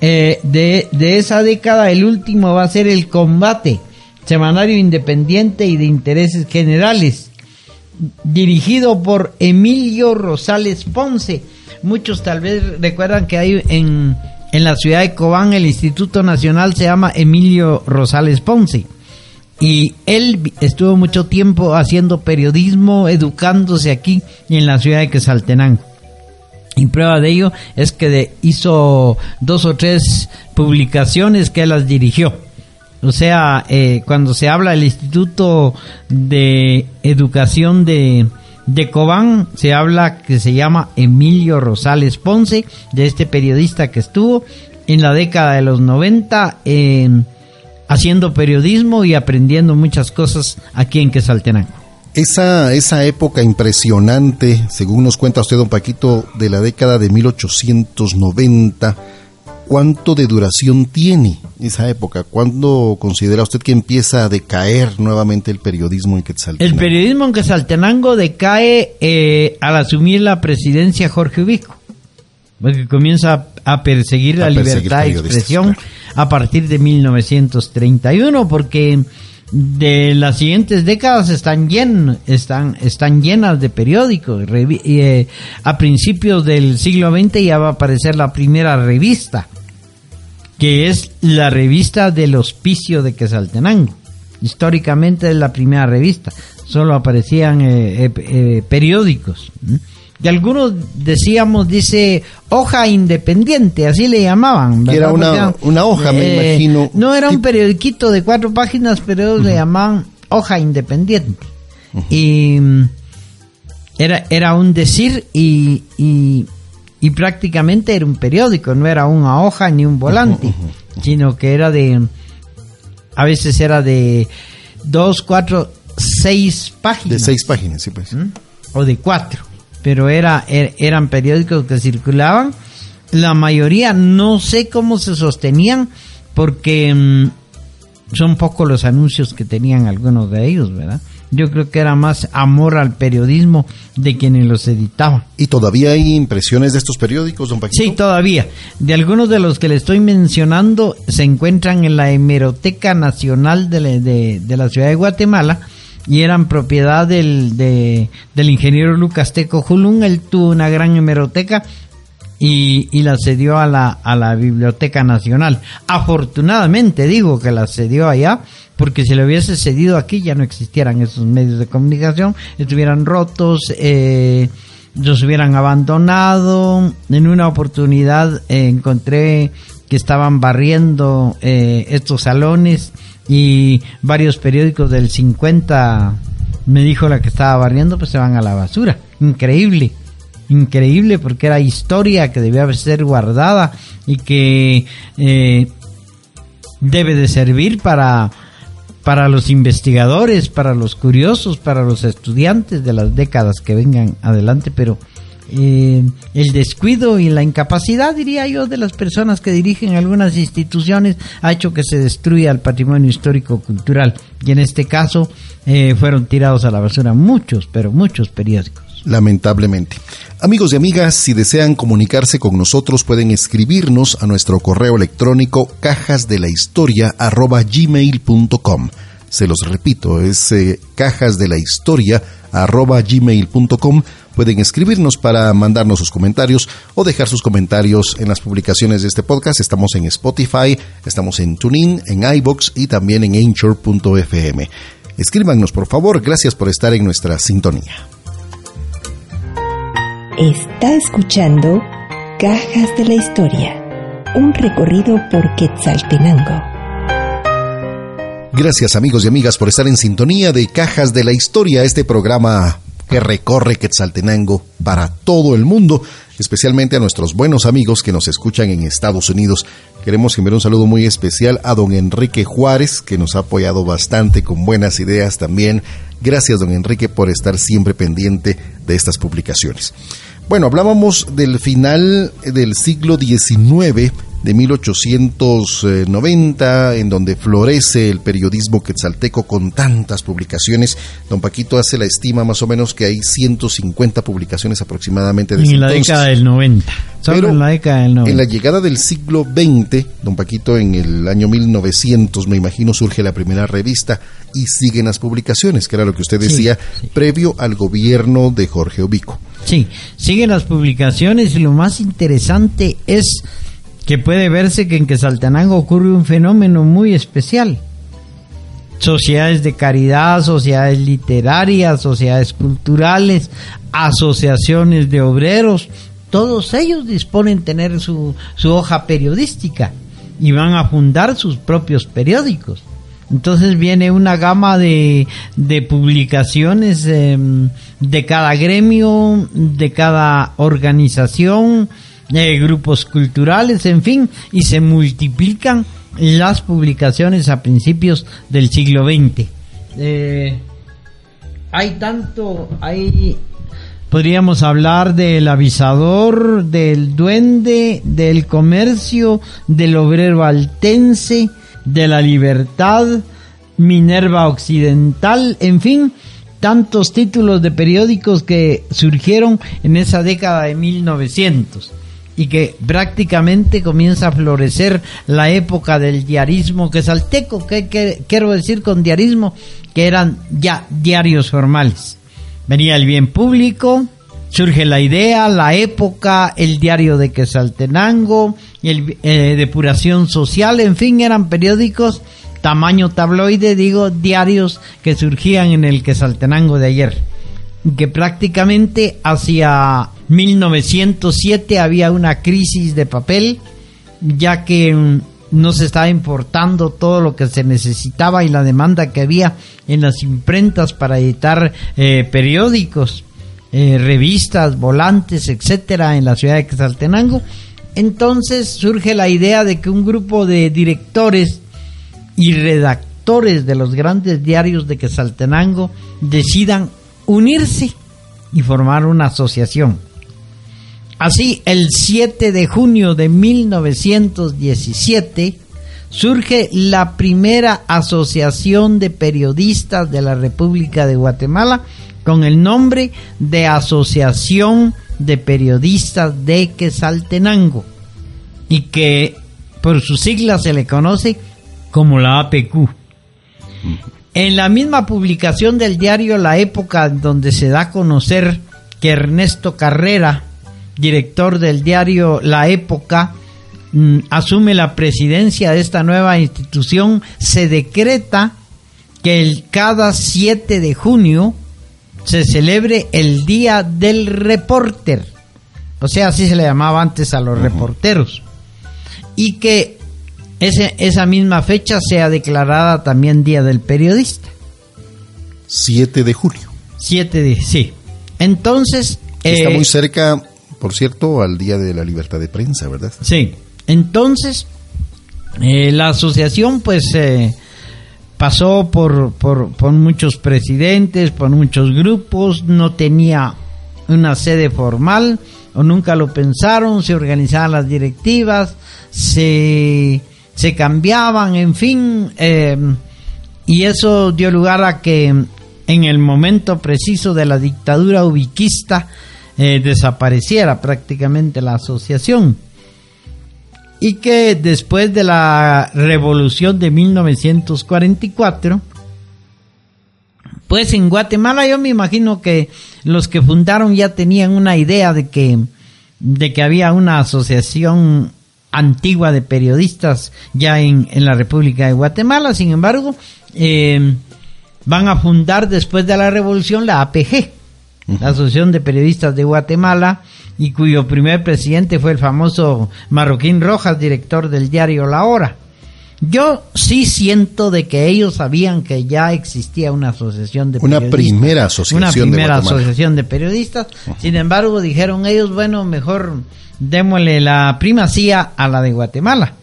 Speaker 3: eh, de, de esa década el último va a ser el combate, semanario independiente y de intereses generales, dirigido por Emilio Rosales Ponce. Muchos tal vez recuerdan que hay en, en la ciudad de Cobán el Instituto Nacional se llama Emilio Rosales Ponce. Y él estuvo mucho tiempo haciendo periodismo, educándose aquí en la ciudad de Quesaltenango. Y prueba de ello es que hizo dos o tres publicaciones que las dirigió. O sea, eh, cuando se habla del Instituto de Educación de, de Cobán, se habla que se llama Emilio Rosales Ponce, de este periodista que estuvo en la década de los 90 en haciendo periodismo y aprendiendo muchas cosas aquí en Quesaltenango.
Speaker 1: Esa, esa época impresionante, según nos cuenta usted, don Paquito, de la década de 1890, ¿cuánto de duración tiene esa época? ¿Cuándo considera usted que empieza a decaer nuevamente el periodismo en Quetzaltenango?
Speaker 3: El periodismo en Quetzaltenango decae eh, al asumir la presidencia Jorge Ubico, porque comienza a perseguir la libertad de expresión a partir de 1931, porque de las siguientes décadas están, están, están llenas de periódicos. Eh, a principios del siglo XX ya va a aparecer la primera revista, que es la revista del Hospicio de Quesaltenango. Históricamente es la primera revista, solo aparecían eh, eh, periódicos. Y algunos decíamos, dice, hoja independiente, así le llamaban.
Speaker 1: era una, una hoja, me eh, imagino.
Speaker 3: No era un periodiquito de cuatro páginas, pero le llamaban hoja independiente. Y mm, era, era un decir y, y, y, prácticamente era un periódico, no era una hoja ni un volante, sino que era de, a veces era de dos, cuatro, seis páginas.
Speaker 1: De seis páginas, sí, pues. ¿Mm?
Speaker 3: o de cuatro, pero era, er, eran periódicos que circulaban. La mayoría no sé cómo se sostenían porque mm, son pocos los anuncios que tenían algunos de ellos, ¿verdad? Yo creo que era más amor al periodismo de quienes los editaban.
Speaker 1: ¿Y todavía hay impresiones de estos periódicos, don Paquito?
Speaker 3: Sí, todavía. De algunos de los que le estoy mencionando se encuentran en la Hemeroteca Nacional de la, de, la ciudad de Guatemala y eran propiedad del, del ingeniero Lucas Teco Julun. Él tuvo una gran hemeroteca y, y, la cedió a la, a la Biblioteca Nacional. Afortunadamente digo que la cedió allá porque si le hubiese cedido aquí ya no existieran esos medios de comunicación, estuvieran rotos, eh, los hubieran abandonado. En una oportunidad eh, encontré que estaban barriendo eh, estos salones y varios periódicos del 50 me dijo la que estaba barriendo pues se van a la basura. Increíble increíble porque era historia que debía ser guardada y que eh, debe de servir para para los investigadores, para los curiosos, para los estudiantes de las décadas que vengan adelante, pero eh, el descuido y la incapacidad, diría yo, de las personas que dirigen algunas instituciones ha hecho que se destruya el patrimonio histórico cultural y en este caso eh, fueron tirados a la basura muchos, pero muchos periódicos
Speaker 1: lamentablemente. Amigos y amigas, si desean comunicarse con nosotros pueden escribirnos a nuestro correo electrónico cajasdelahistoria@gmail.com. Se los repito, es eh, cajasdelahistoria@gmail.com. Pueden escribirnos para mandarnos sus comentarios o dejar sus comentarios en las publicaciones de este podcast. Estamos en Spotify, estamos en TuneIn, en iBox y también en Anchor.fm. Escríbanos por favor, gracias por estar en nuestra sintonía.
Speaker 2: Está escuchando Cajas de la Historia, un recorrido por Quetzaltenango.
Speaker 1: Gracias amigos y amigas por estar en sintonía de Cajas de la Historia, este programa que recorre Quetzaltenango para todo el mundo, especialmente a nuestros buenos amigos que nos escuchan en Estados Unidos. Queremos enviar un saludo muy especial a don Enrique Juárez, que nos ha apoyado bastante con buenas ideas también. Gracias, don Enrique, por estar siempre pendiente de estas publicaciones. Bueno, hablábamos del final del siglo XIX, de 1890, en donde florece el periodismo quetzalteco con tantas publicaciones. Don Paquito hace la estima más o menos que hay 150 publicaciones aproximadamente.
Speaker 3: en la década del 90.
Speaker 1: Pero en la década del 90. En la llegada del siglo XX, don Paquito, en el año 1900, me imagino, surge la primera revista y siguen las publicaciones, que era lo que usted decía, previo al gobierno de Jorge Obico.
Speaker 3: Sí, siguen las publicaciones y lo más interesante es que puede verse que en Quesaltenango ocurre un fenómeno muy especial. Sociedades de caridad, sociedades literarias, sociedades culturales, asociaciones de obreros, todos ellos disponen tener su, su hoja periodística y van a fundar sus propios periódicos. Entonces viene una gama de, de publicaciones em, de cada gremio, de cada organización, grupos culturales, en fin, y se multiplican las publicaciones a principios del siglo XX. Eh, hay tanto, hay, podríamos hablar del avisador, del duende, del comercio, del obrero altense, de la Libertad, Minerva Occidental, en fin, tantos títulos de periódicos que surgieron en esa década de 1900 y que prácticamente comienza a florecer la época del diarismo que salteco, que, quiero decir con diarismo, que eran ya diarios formales. Venía el bien público, surge la idea, la época, el diario de Quesaltenango, el, eh, depuración social, en fin, eran periódicos tamaño tabloide, digo, diarios que surgían en el Quesaltenango de ayer. Que prácticamente hacia 1907 había una crisis de papel, ya que mm, no se estaba importando todo lo que se necesitaba y la demanda que había en las imprentas para editar eh, periódicos. Eh, revistas, volantes, etcétera, en la ciudad de Quetzaltenango. Entonces surge la idea de que un grupo de directores y redactores de los grandes diarios de Quetzaltenango decidan unirse y formar una asociación. Así, el 7 de junio de 1917 surge la primera asociación de periodistas de la República de Guatemala con el nombre de Asociación de Periodistas de Quesaltenango y que por sus siglas se le conoce como la APQ. En la misma publicación del diario La Época, donde se da a conocer que Ernesto Carrera, director del diario La Época, mm, asume la presidencia de esta nueva institución, se decreta que el, cada 7 de junio se celebre el Día del Reporter. O sea, así se le llamaba antes a los reporteros. Y que ese, esa misma fecha sea declarada también Día del Periodista.
Speaker 1: 7 de junio.
Speaker 3: 7 de, sí. Entonces...
Speaker 1: Está
Speaker 3: eh,
Speaker 1: muy cerca, por cierto, al Día de la Libertad de Prensa, ¿verdad?
Speaker 3: Sí. Entonces, eh, la asociación pues eh, pasó por, por, por muchos presidentes, por muchos grupos, no tenía una sede formal o nunca lo pensaron, se organizaban las directivas, se, se cambiaban, en fin, eh, y eso dio lugar a que en el momento preciso de la dictadura ubiquista eh, desapareciera prácticamente la asociación. Y que después de la revolución de 1944 pues en Guatemala yo me imagino que los que fundaron ya tenían una idea de que de que había una asociación antigua de periodistas ya en, en la República de Guatemala, sin embargo, eh, van a fundar después de la revolución la APG, la Asociación de Periodistas de Guatemala, y cuyo primer presidente fue el famoso Marroquín Rojas, director del diario La Hora. Yo sí siento de que ellos sabían que ya existía una asociación de
Speaker 1: Una
Speaker 3: periodistas.
Speaker 1: primera asociación
Speaker 3: Una
Speaker 1: de
Speaker 3: primera
Speaker 1: Guatemala.
Speaker 3: asociación de periodistas. Sin embargo, dijeron ellos, bueno, mejor démosle la primacía a la de Guatemala.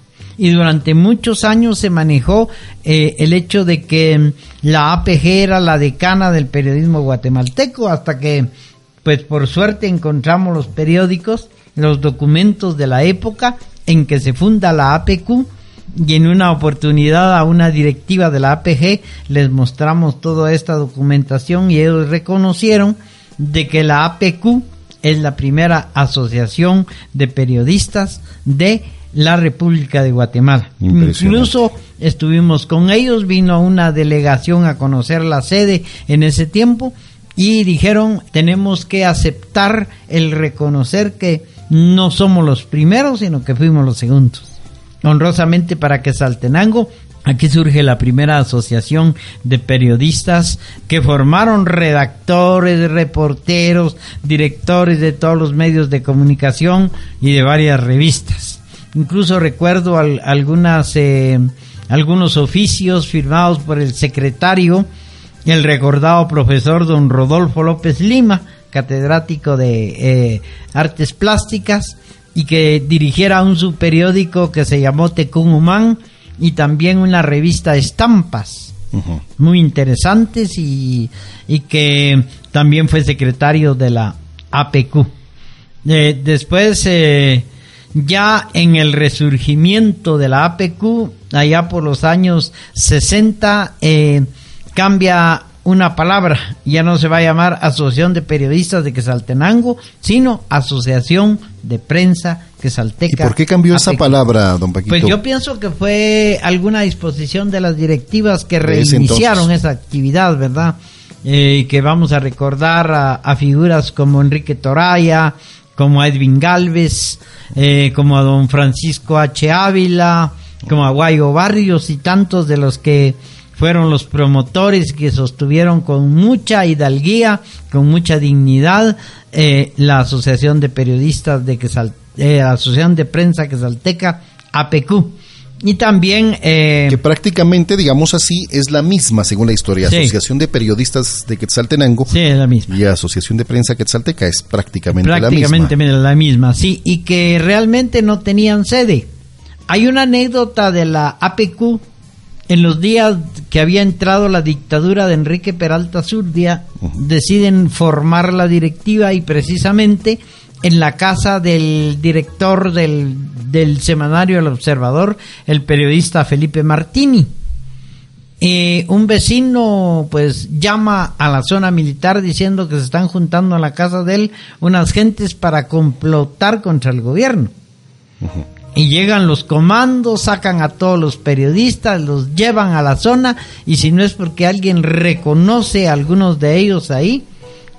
Speaker 3: Y durante muchos años se manejó eh, el hecho de que la APG era la decana del periodismo guatemalteco hasta que, pues por suerte encontramos los periódicos, los documentos de la época en que se funda la APQ y en una oportunidad a una directiva de la APG les mostramos toda esta documentación y ellos reconocieron de que la APQ es la primera asociación de periodistas de la República de Guatemala. Incluso estuvimos con ellos, vino una delegación a conocer la sede en ese tiempo y dijeron tenemos que aceptar el reconocer que no somos los primeros, sino que fuimos los segundos honrosamente para que Saltenango Aquí surge la primera asociación de periodistas que formaron redactores, reporteros, directores de todos los medios de comunicación y de varias revistas. Incluso recuerdo al- algunas, eh, algunos oficios firmados por el secretario, el recordado profesor don Rodolfo López Lima, catedrático de eh, artes plásticas, y que dirigiera un subperiódico que se llamó Tecumumán y también una revista Estampas,
Speaker 1: Ujú.
Speaker 3: muy interesantes y, y que también fue secretario de la APQ. Eh, después, eh, ya en el resurgimiento de la APQ, allá por los años 60, eh, cambia una palabra, ya no se va a llamar Asociación de Periodistas de Quesaltenango, sino Asociación de Prensa
Speaker 1: ¿Y
Speaker 3: Quesalteca.
Speaker 1: por qué cambió esa palabra, don Paquito?
Speaker 3: Pues yo pienso que fue alguna disposición de las directivas que reiniciaron esa actividad, ¿verdad? Eh, y que vamos a recordar a, a figuras como Enrique Toraya, como a Edwin Galvez, eh, como a don Francisco H. Ávila, como a Guayo Barrios y tantos de los que fueron los promotores que sostuvieron con mucha hidalguía, con mucha dignidad, eh, la Asociación de Periodistas de Quesal, eh, Asociación de Prensa Quesalteca, APQ. Y también eh,
Speaker 1: Que prácticamente, digamos así, es la misma, según la historia.
Speaker 3: Sí.
Speaker 1: Asociación de Periodistas de Quetzaltenango
Speaker 3: sí, es la misma.
Speaker 1: y Asociación de Prensa Quetzalteca es prácticamente,
Speaker 3: prácticamente
Speaker 1: la misma.
Speaker 3: la misma, sí, y que realmente no tenían sede. Hay una anécdota de la APQ en los días que había entrado la dictadura de Enrique Peralta Zurdia, deciden formar la directiva y precisamente en la casa del director del, del semanario El Observador, el periodista Felipe Martini. Eh, un vecino pues llama a la zona militar diciendo que se están juntando a la casa de él unas gentes para complotar contra el gobierno. Y llegan los comandos, sacan a todos los periodistas, los llevan a la zona y si no es porque alguien reconoce a algunos de ellos ahí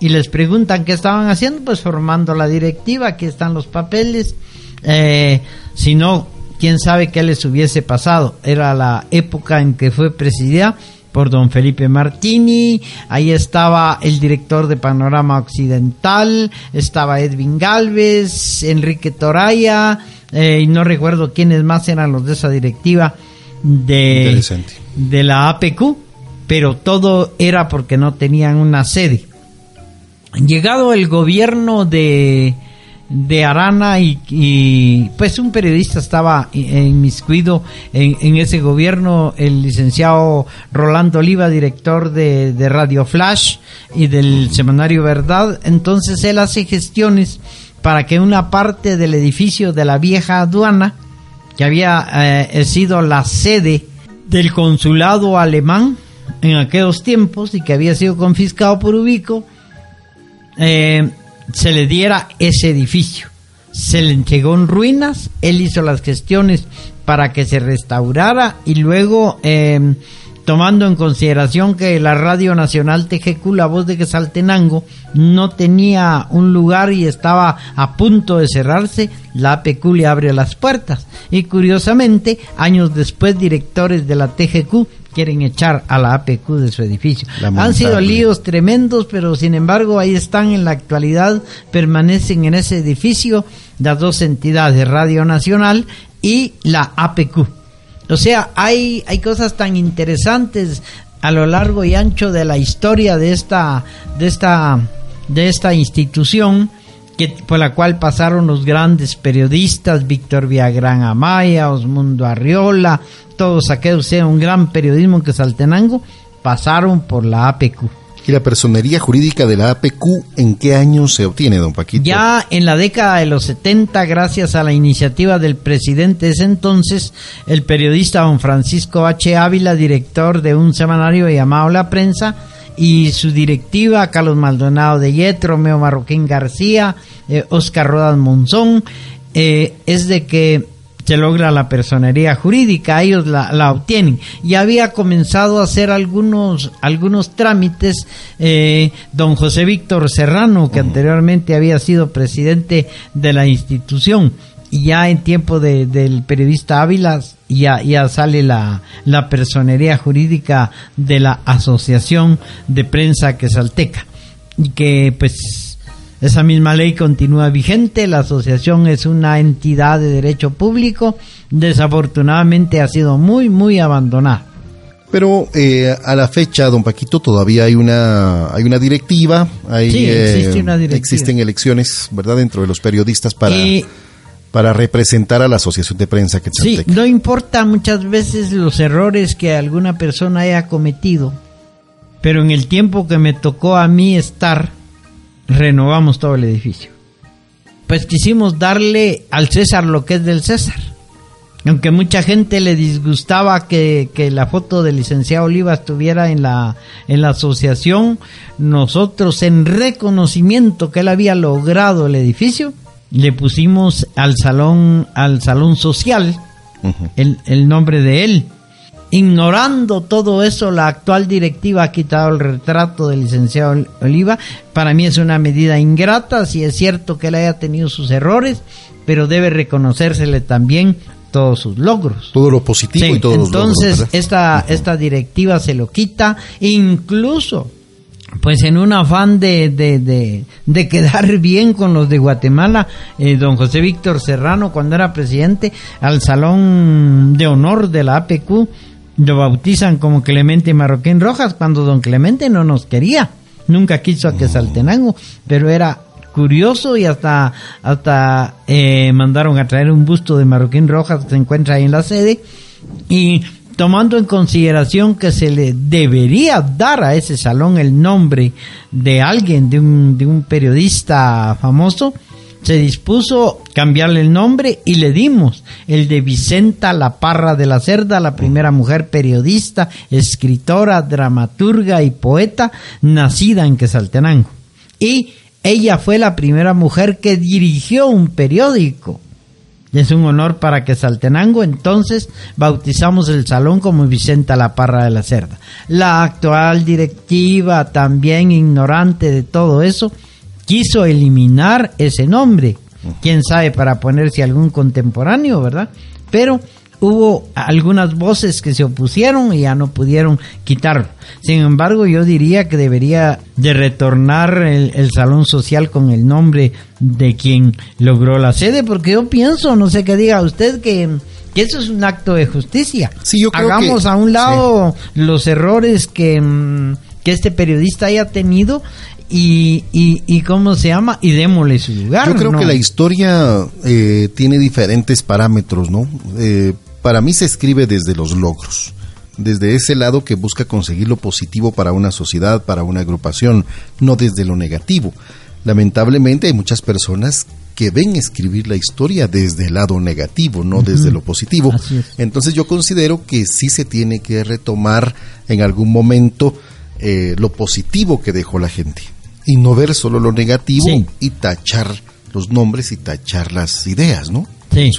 Speaker 3: y les preguntan qué estaban haciendo, pues formando la directiva, aquí están los papeles. Eh, si no, quién sabe qué les hubiese pasado. Era la época en que fue presidida por don Felipe Martini, ahí estaba el director de Panorama Occidental, estaba Edwin Galvez, Enrique Toraya, eh, y no recuerdo quiénes más eran los de esa directiva de, de la APQ, pero todo era porque no tenían una sede. Llegado el gobierno de, de Arana y, pues un periodista estaba inmiscuido en, en, ese gobierno, el licenciado Rolando Oliva, director de, Radio Flash y del semanario Verdad, entonces él hace gestiones para que una parte del edificio de la vieja aduana, que había eh, sido la sede del consulado alemán en aquellos tiempos y que había sido confiscado por Ubico, eh, se le diera ese edificio. Se le entregó en ruinas, él hizo las gestiones para que se restaurara y luego eh, tomando en consideración que la Radio Nacional TGQ, la voz de Quesaltenango, no tenía un lugar y estaba a punto de cerrarse, la APQ le abre las puertas. Y curiosamente, años después, directores de la TGQ quieren echar a la APQ de su edificio. Han sido líos tremendos, pero sin embargo ahí están en la actualidad, permanecen en ese edificio las dos entidades, Radio Nacional y la APQ. O sea, hay, hay cosas tan interesantes a lo largo y ancho de la historia de esta, de esta, de esta institución que, por la cual pasaron los grandes periodistas, Víctor Villagrán Amaya, Osmundo Arriola, todos aquellos, sea, un gran periodismo que Saltenango, pasaron por la APQ.
Speaker 1: ¿Y la personería jurídica de la APQ en qué año se obtiene, don Paquito?
Speaker 3: Ya en la década de los 70, gracias a la iniciativa del presidente de ese entonces, el periodista don Francisco H. Ávila, director de un semanario llamado La Prensa, y su directiva, Carlos Maldonado de Yetro, Meo Marroquín García, eh, Oscar Rodas Monzón, eh, es de que se logra la personería jurídica, ellos la, obtienen. Y había comenzado a hacer algunos, algunos trámites eh, don José Víctor Serrano, que anteriormente había sido presidente de la institución. Y ya en tiempo de, del periodista Ávila ya, ya sale la, la personería jurídica de la Asociación de Prensa Quesalteca. Y que pues esa misma ley continúa vigente, la asociación es una entidad de derecho público, desafortunadamente ha sido muy, muy abandonada.
Speaker 1: Pero eh, a la fecha, don Paquito, todavía hay una hay una directiva, hay, sí, existe una directiva. existen elecciones, ¿verdad?, dentro de los periodistas para, para representar a la Asociación de Prensa que
Speaker 3: Sí, no importa muchas veces los errores que alguna persona haya cometido, pero en el tiempo que me tocó a mí estar, renovamos todo el edificio. Pues quisimos darle al César lo que es del César. Aunque mucha gente le disgustaba que, la foto del licenciado Oliva estuviera en la, en la asociación, nosotros en reconocimiento que él había logrado el edificio, le pusimos al salón, al salón social el, el nombre de él ignorando todo eso, la actual directiva ha quitado el retrato del licenciado Oliva. Para mí es una medida ingrata, si es cierto que él haya tenido sus errores, pero debe reconocérsele también todos sus logros.
Speaker 1: Todo lo positivo y todos
Speaker 3: los logros. Entonces, esta, esta directiva se lo quita, incluso pues en un afán de, de, de, [LAUGHS] quedar bien con los de Guatemala, eh, don José Víctor Serrano, cuando era presidente, al Salón de Honor de la APQ, lo bautizan como Clemente Marroquín Rojas cuando don Clemente no nos quería. Nunca quiso a que Saltenango, pero era curioso y hasta, hasta eh, mandaron a traer un busto de Marroquín Rojas que se encuentra ahí en la sede. Y tomando en consideración que se le debería dar a ese salón el nombre de alguien, de un, de un periodista famoso, se dispuso cambiarle el nombre y le dimos el de Vicenta La Parra de la Cerda, la primera mujer periodista, escritora, dramaturga y poeta nacida en Quesaltenango. Y ella fue la primera mujer que dirigió un periódico. Es un honor para Quesaltenango, entonces bautizamos el salón como Vicenta La Parra de la Cerda. La actual directiva, también ignorante de todo eso, quiso eliminar ese nombre. Quién sabe para ponerse algún contemporáneo, ¿verdad? Pero hubo algunas voces que se opusieron y ya no pudieron quitarlo. Sin embargo, yo diría que debería de retornar el, salón social con el nombre de quien logró la sede, porque yo pienso, no sé qué diga usted, que, eso es un acto de justicia.
Speaker 1: Sí, yo creo
Speaker 3: Hagamos a un lado los errores que, mm, que este periodista haya tenido y, y, cómo se llama y démosle su lugar.
Speaker 1: Yo creo que la historia eh, tiene diferentes parámetros, ¿no? Eh, para mí se escribe desde los logros, desde ese lado que busca conseguir lo positivo para una sociedad, para una agrupación, no desde lo negativo. Lamentablemente hay muchas personas que ven escribir la historia desde el lado negativo, no desde lo positivo. Entonces yo considero que sí se tiene que retomar en algún momento eh, lo positivo que dejó la gente y no ver solo lo negativo y tachar los nombres y tachar las ideas, ¿no?
Speaker 3: Sí.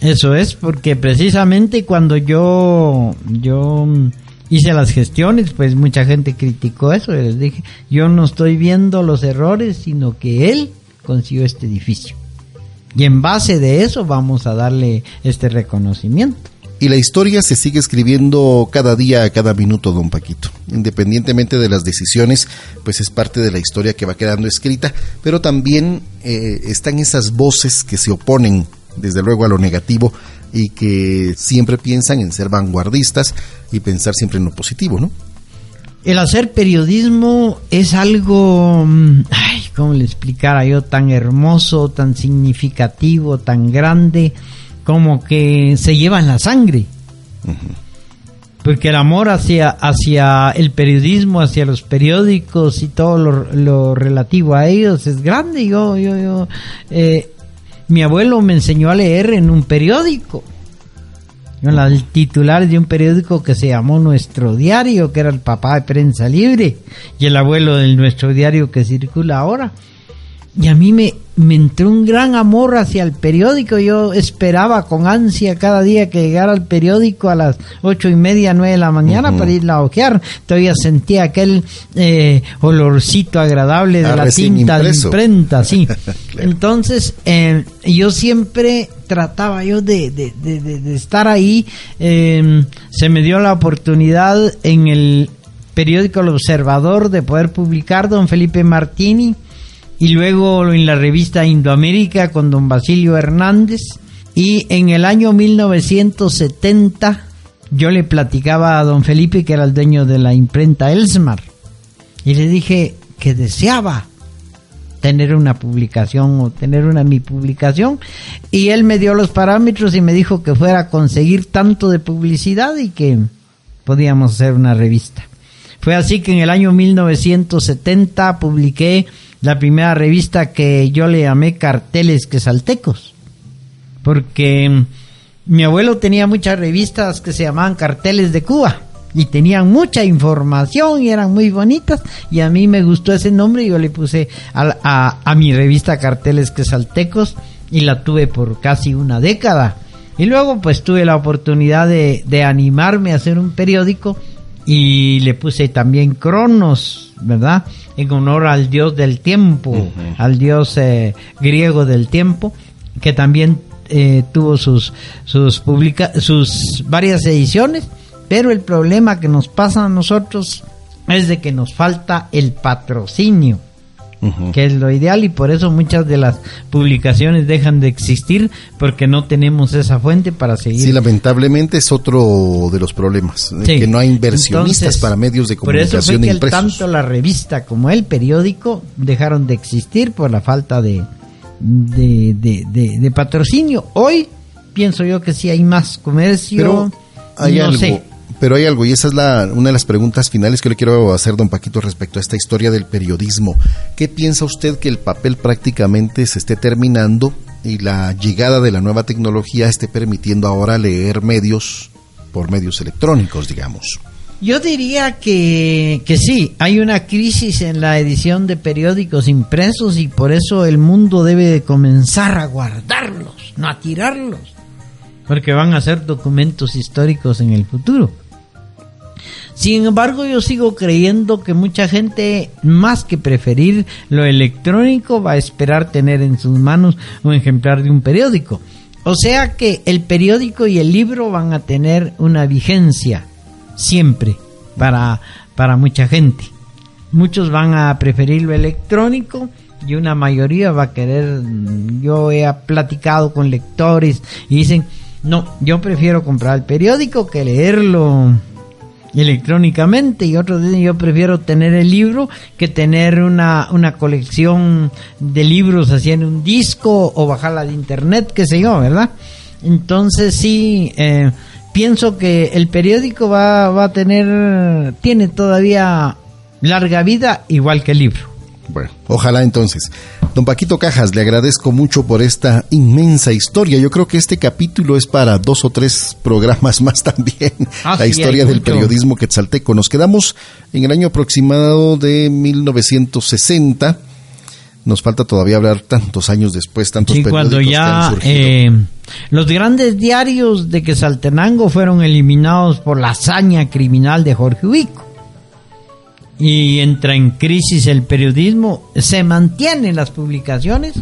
Speaker 3: Eso. es porque precisamente cuando yo yo hice las gestiones, pues mucha gente criticó eso. Y les dije, yo no estoy viendo los errores, sino que él consiguió este edificio. Y en base de eso vamos a darle este reconocimiento.
Speaker 1: Y la historia se sigue escribiendo cada día, cada minuto, don Paquito. Independientemente de las decisiones, pues es parte de la historia que va quedando escrita, pero también eh, están esas voces que se oponen, desde luego, a lo negativo y que siempre piensan en ser vanguardistas y pensar siempre en lo positivo, ¿no?
Speaker 3: El hacer periodismo es algo, mm, ay, ¿cómo le explicara yo? Tan hermoso, tan significativo, tan grande como que se llevan la sangre. Porque el amor hacia, hacia el periodismo, hacia los periódicos y todo lo, relativo a ellos es grande. Yo, yo, yo, eh, mi abuelo me enseñó a leer en un periódico. el titular de un periódico que se llamó Nuestro Diario, que era el papá de Prensa Libre, y el abuelo del Nuestro Diario que circula ahora. Y a mí me, me entró un gran amor hacia el periódico. Yo esperaba con ansia cada día que llegara el periódico a las ocho y media, nueve de la mañana para ir a ojear. Todavía sentía aquel eh, olorcito agradable de la tinta de imprenta, sí. [LAUGHS] Entonces, eh, yo siempre trataba yo de, de, de, estar ahí. Eh, se me dio la oportunidad en el periódico El Observador de poder publicar don Felipe Martini y luego en la revista Indoamérica con don Basilio Hernández y en el año 1970 yo le platicaba a don Felipe que era el dueño de la imprenta Elsmar y le dije que deseaba tener una publicación o tener una mi publicación y él me dio los parámetros y me dijo que fuera a conseguir tanto de publicidad y que podíamos hacer una revista. Fue así que en el año 1970 publiqué la primera revista que yo le llamé Carteles Quesaltecos, porque mi abuelo tenía muchas revistas que se llamaban Carteles de Cuba y tenían mucha información y eran muy bonitas y a mí me gustó ese nombre y yo le puse a, a, mi revista Carteles Quesaltecos y la tuve por casi una década. Y luego pues tuve la oportunidad de, de animarme a hacer un periódico y le puse también Cronos, ¿verdad? En honor al dios del tiempo, al dios eh, griego del tiempo, que también eh, tuvo sus sus publica sus varias ediciones, pero el problema que nos pasa a nosotros es de que nos falta el patrocinio que es lo ideal y por eso muchas de las publicaciones dejan de existir porque no tenemos esa fuente para seguir.
Speaker 1: Sí, lamentablemente es otro de los problemas, que no hay inversionistas para medios de comunicación
Speaker 3: por eso fue que tanto la revista como el periódico dejaron de existir por la falta de, de, de, patrocinio. Hoy pienso yo que sí hay más comercio.
Speaker 1: hay
Speaker 3: no
Speaker 1: algo,
Speaker 3: sé.
Speaker 1: Pero hay algo, y esa es la, una de las preguntas finales que le quiero hacer, don Paquito, respecto a esta historia del periodismo. ¿Qué piensa usted que el papel prácticamente se esté terminando y la llegada de la nueva tecnología esté permitiendo ahora leer medios por medios electrónicos, digamos?
Speaker 3: Yo diría que, que sí, hay una crisis en la edición de periódicos impresos y por eso el mundo debe de comenzar a guardarlos, no a tirarlos, porque van a ser documentos históricos en el futuro. Sin embargo, yo sigo creyendo que mucha gente, más que preferir lo electrónico, va a esperar tener en sus manos un ejemplar de un periódico. O sea que el periódico y el libro van a tener una vigencia siempre para, para mucha gente. Muchos van a preferir lo electrónico y una mayoría va a querer, yo he platicado con lectores y dicen, no, yo prefiero comprar el periódico que leerlo electrónicamente y otros dicen yo prefiero tener el libro que tener una, una colección de libros así en un disco o bajarla de internet, qué sé yo, ¿verdad? Entonces sí, eh, pienso que el periódico va, va a tener, tiene todavía larga vida igual que el libro.
Speaker 1: Bueno, ojalá entonces. Don Paquito Cajas, le agradezco mucho por esta inmensa historia. Yo creo que este capítulo es para dos o tres programas [LAUGHS] más también.
Speaker 3: Ah,
Speaker 1: la
Speaker 3: sí,
Speaker 1: historia del
Speaker 3: mucho.
Speaker 1: periodismo quetzalteco. Nos quedamos en el año aproximado de 1960. Nos falta todavía hablar tantos años después, tantos
Speaker 3: Sí,
Speaker 1: periódicos
Speaker 3: cuando
Speaker 1: que han
Speaker 3: ya
Speaker 1: surgido.
Speaker 3: eh, los grandes diarios de Quesaltenango fueron eliminados por la hazaña criminal de Jorge Ubico. Y entra en crisis el periodismo, se mantienen las publicaciones,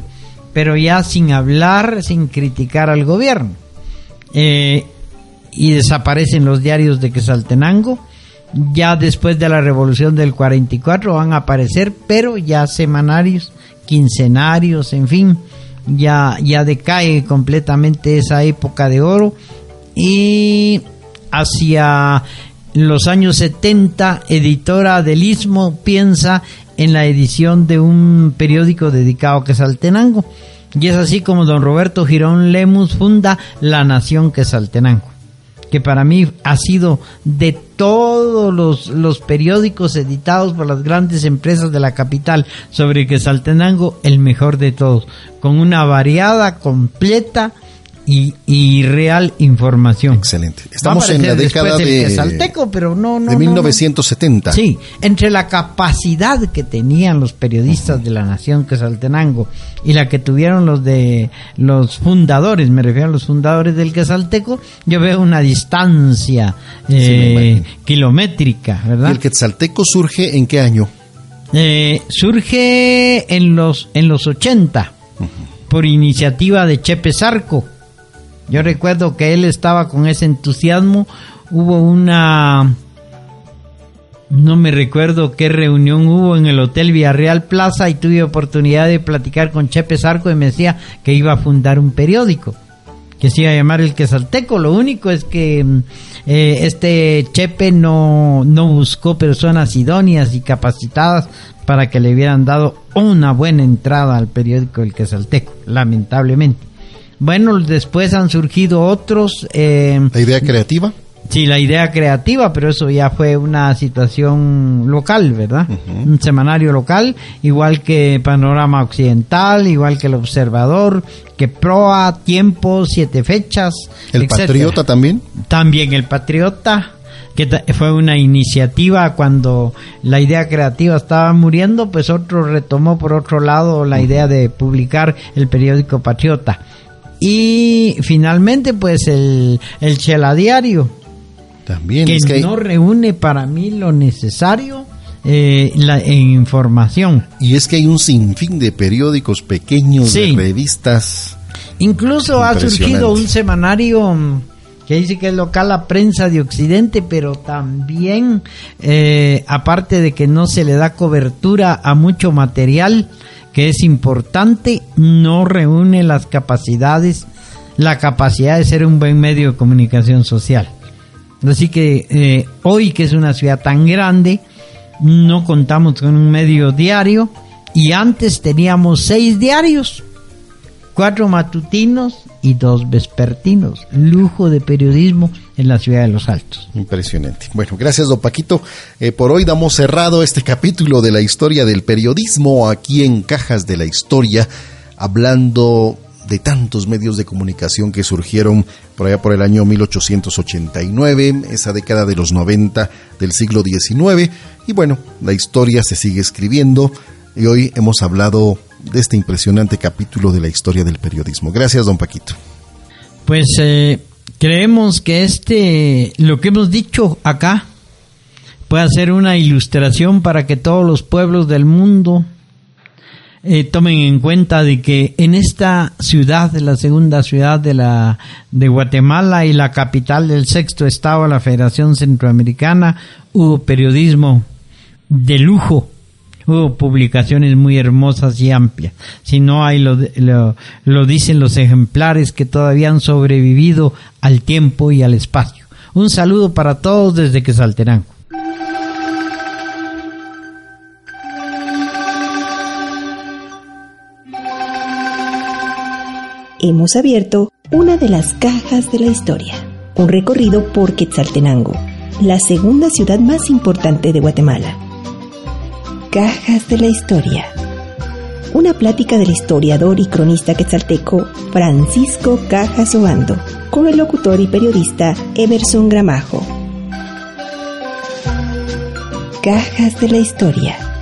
Speaker 3: pero ya sin hablar, sin criticar al gobierno. Eh, y desaparecen los diarios de Quesaltenango. Ya después de la revolución del 44 van a aparecer, pero ya semanarios, quincenarios, en fin, ya, ya decae completamente esa época de oro. Y hacia los años 70, editora del Istmo piensa en la edición de un periódico dedicado a Quesaltenango. Y es así como don Roberto Girón Lemus funda La Nación Quesaltenango, que para mí ha sido de todos los, los periódicos editados por las grandes empresas de la capital sobre Quesaltenango el mejor de todos, con una variada, completa y, y real información.
Speaker 1: Excelente. Estamos en la década de,
Speaker 3: Quesalteco, pero no, no,
Speaker 1: de
Speaker 3: no, no.
Speaker 1: 1970.
Speaker 3: Sí, entre la capacidad que tenían los periodistas de la Nación Quesaltenango y la que tuvieron los de los fundadores, me refiero a los fundadores del Quesalteco, yo veo una distancia eh, kilométrica,
Speaker 1: ¿Y
Speaker 3: ¿verdad?
Speaker 1: el Quetzalteco surge en qué año?
Speaker 3: Eh, surge en los en los 80 por iniciativa de Chepe Zarco. Yo recuerdo que él estaba con ese entusiasmo. Hubo una no me recuerdo qué reunión hubo en el Hotel Villarreal Plaza y tuve oportunidad de platicar con Chepe Zarco y me decía que iba a fundar un periódico que se iba a llamar el Quesalteco. Lo único es que mm, eh, este Chepe no, no buscó personas idóneas y capacitadas para que le hubieran dado una buena entrada al periódico El Quesalteco, lamentablemente. Bueno, después han surgido otros. eh,
Speaker 1: ¿La idea creativa?
Speaker 3: Sí, la idea creativa, pero eso ya fue una situación local, ¿verdad? Un semanario local, igual que Panorama Occidental, igual que El Observador, que Proa, Tiempo, Siete Fechas.
Speaker 1: ¿El
Speaker 3: etcétera.
Speaker 1: Patriota también?
Speaker 3: También El Patriota, que fue una iniciativa cuando la idea creativa estaba muriendo, pues otro retomó por otro lado la idea de publicar el periódico Patriota. Y finalmente, pues el, el Chela Diario,
Speaker 1: También.
Speaker 3: que
Speaker 1: es que hay-
Speaker 3: no reúne para mí lo necesario eh, la, en información.
Speaker 1: Y es que hay un sinfín de periódicos pequeños,
Speaker 3: Sí.
Speaker 1: de revistas.
Speaker 3: Incluso ha surgido un semanario mm, que dice que es local la prensa de Occidente, pero también, eh, aparte de que no se le da cobertura a mucho material que es importante, no reúne las capacidades, la capacidad de ser un buen medio de comunicación social. Así que eh, hoy que es una ciudad tan grande, no contamos con un medio diario y antes teníamos seis diarios cuatro matutinos y dos vespertinos. Lujo de periodismo en la ciudad de Los Altos.
Speaker 1: Impresionante. Bueno, gracias, don Paquito. Eh, por hoy damos cerrado este capítulo de la historia del periodismo aquí en Cajas de la Historia, hablando de tantos medios de comunicación que surgieron por allá por el año 1889, esa década de los 90 del siglo XIX. Y bueno, la historia se sigue escribiendo y hoy hemos hablado de este impresionante capítulo de la historia del periodismo. Gracias, don Paquito.
Speaker 3: Pues eh, creemos que este, lo que hemos dicho acá, puede ser una ilustración para que todos los pueblos del mundo eh, tomen en cuenta de que en esta ciudad, la segunda ciudad de la de Guatemala y la capital del sexto estado, la Federación Centroamericana, hubo periodismo de lujo, hubo publicaciones muy hermosas y amplias. Si no hay, lo, lo, lo dicen los ejemplares que todavía han sobrevivido al tiempo y al espacio. Un saludo para todos desde Quesaltenango.
Speaker 2: hemos abierto una de las cajas de la historia, un recorrido por Quetzaltenango, la segunda ciudad más importante de Guatemala. Cajas de la historia. Una plática del historiador y cronista quetzalteco Francisco Cajas Obando, con el locutor y periodista Emerson Gramajo. Cajas de la historia.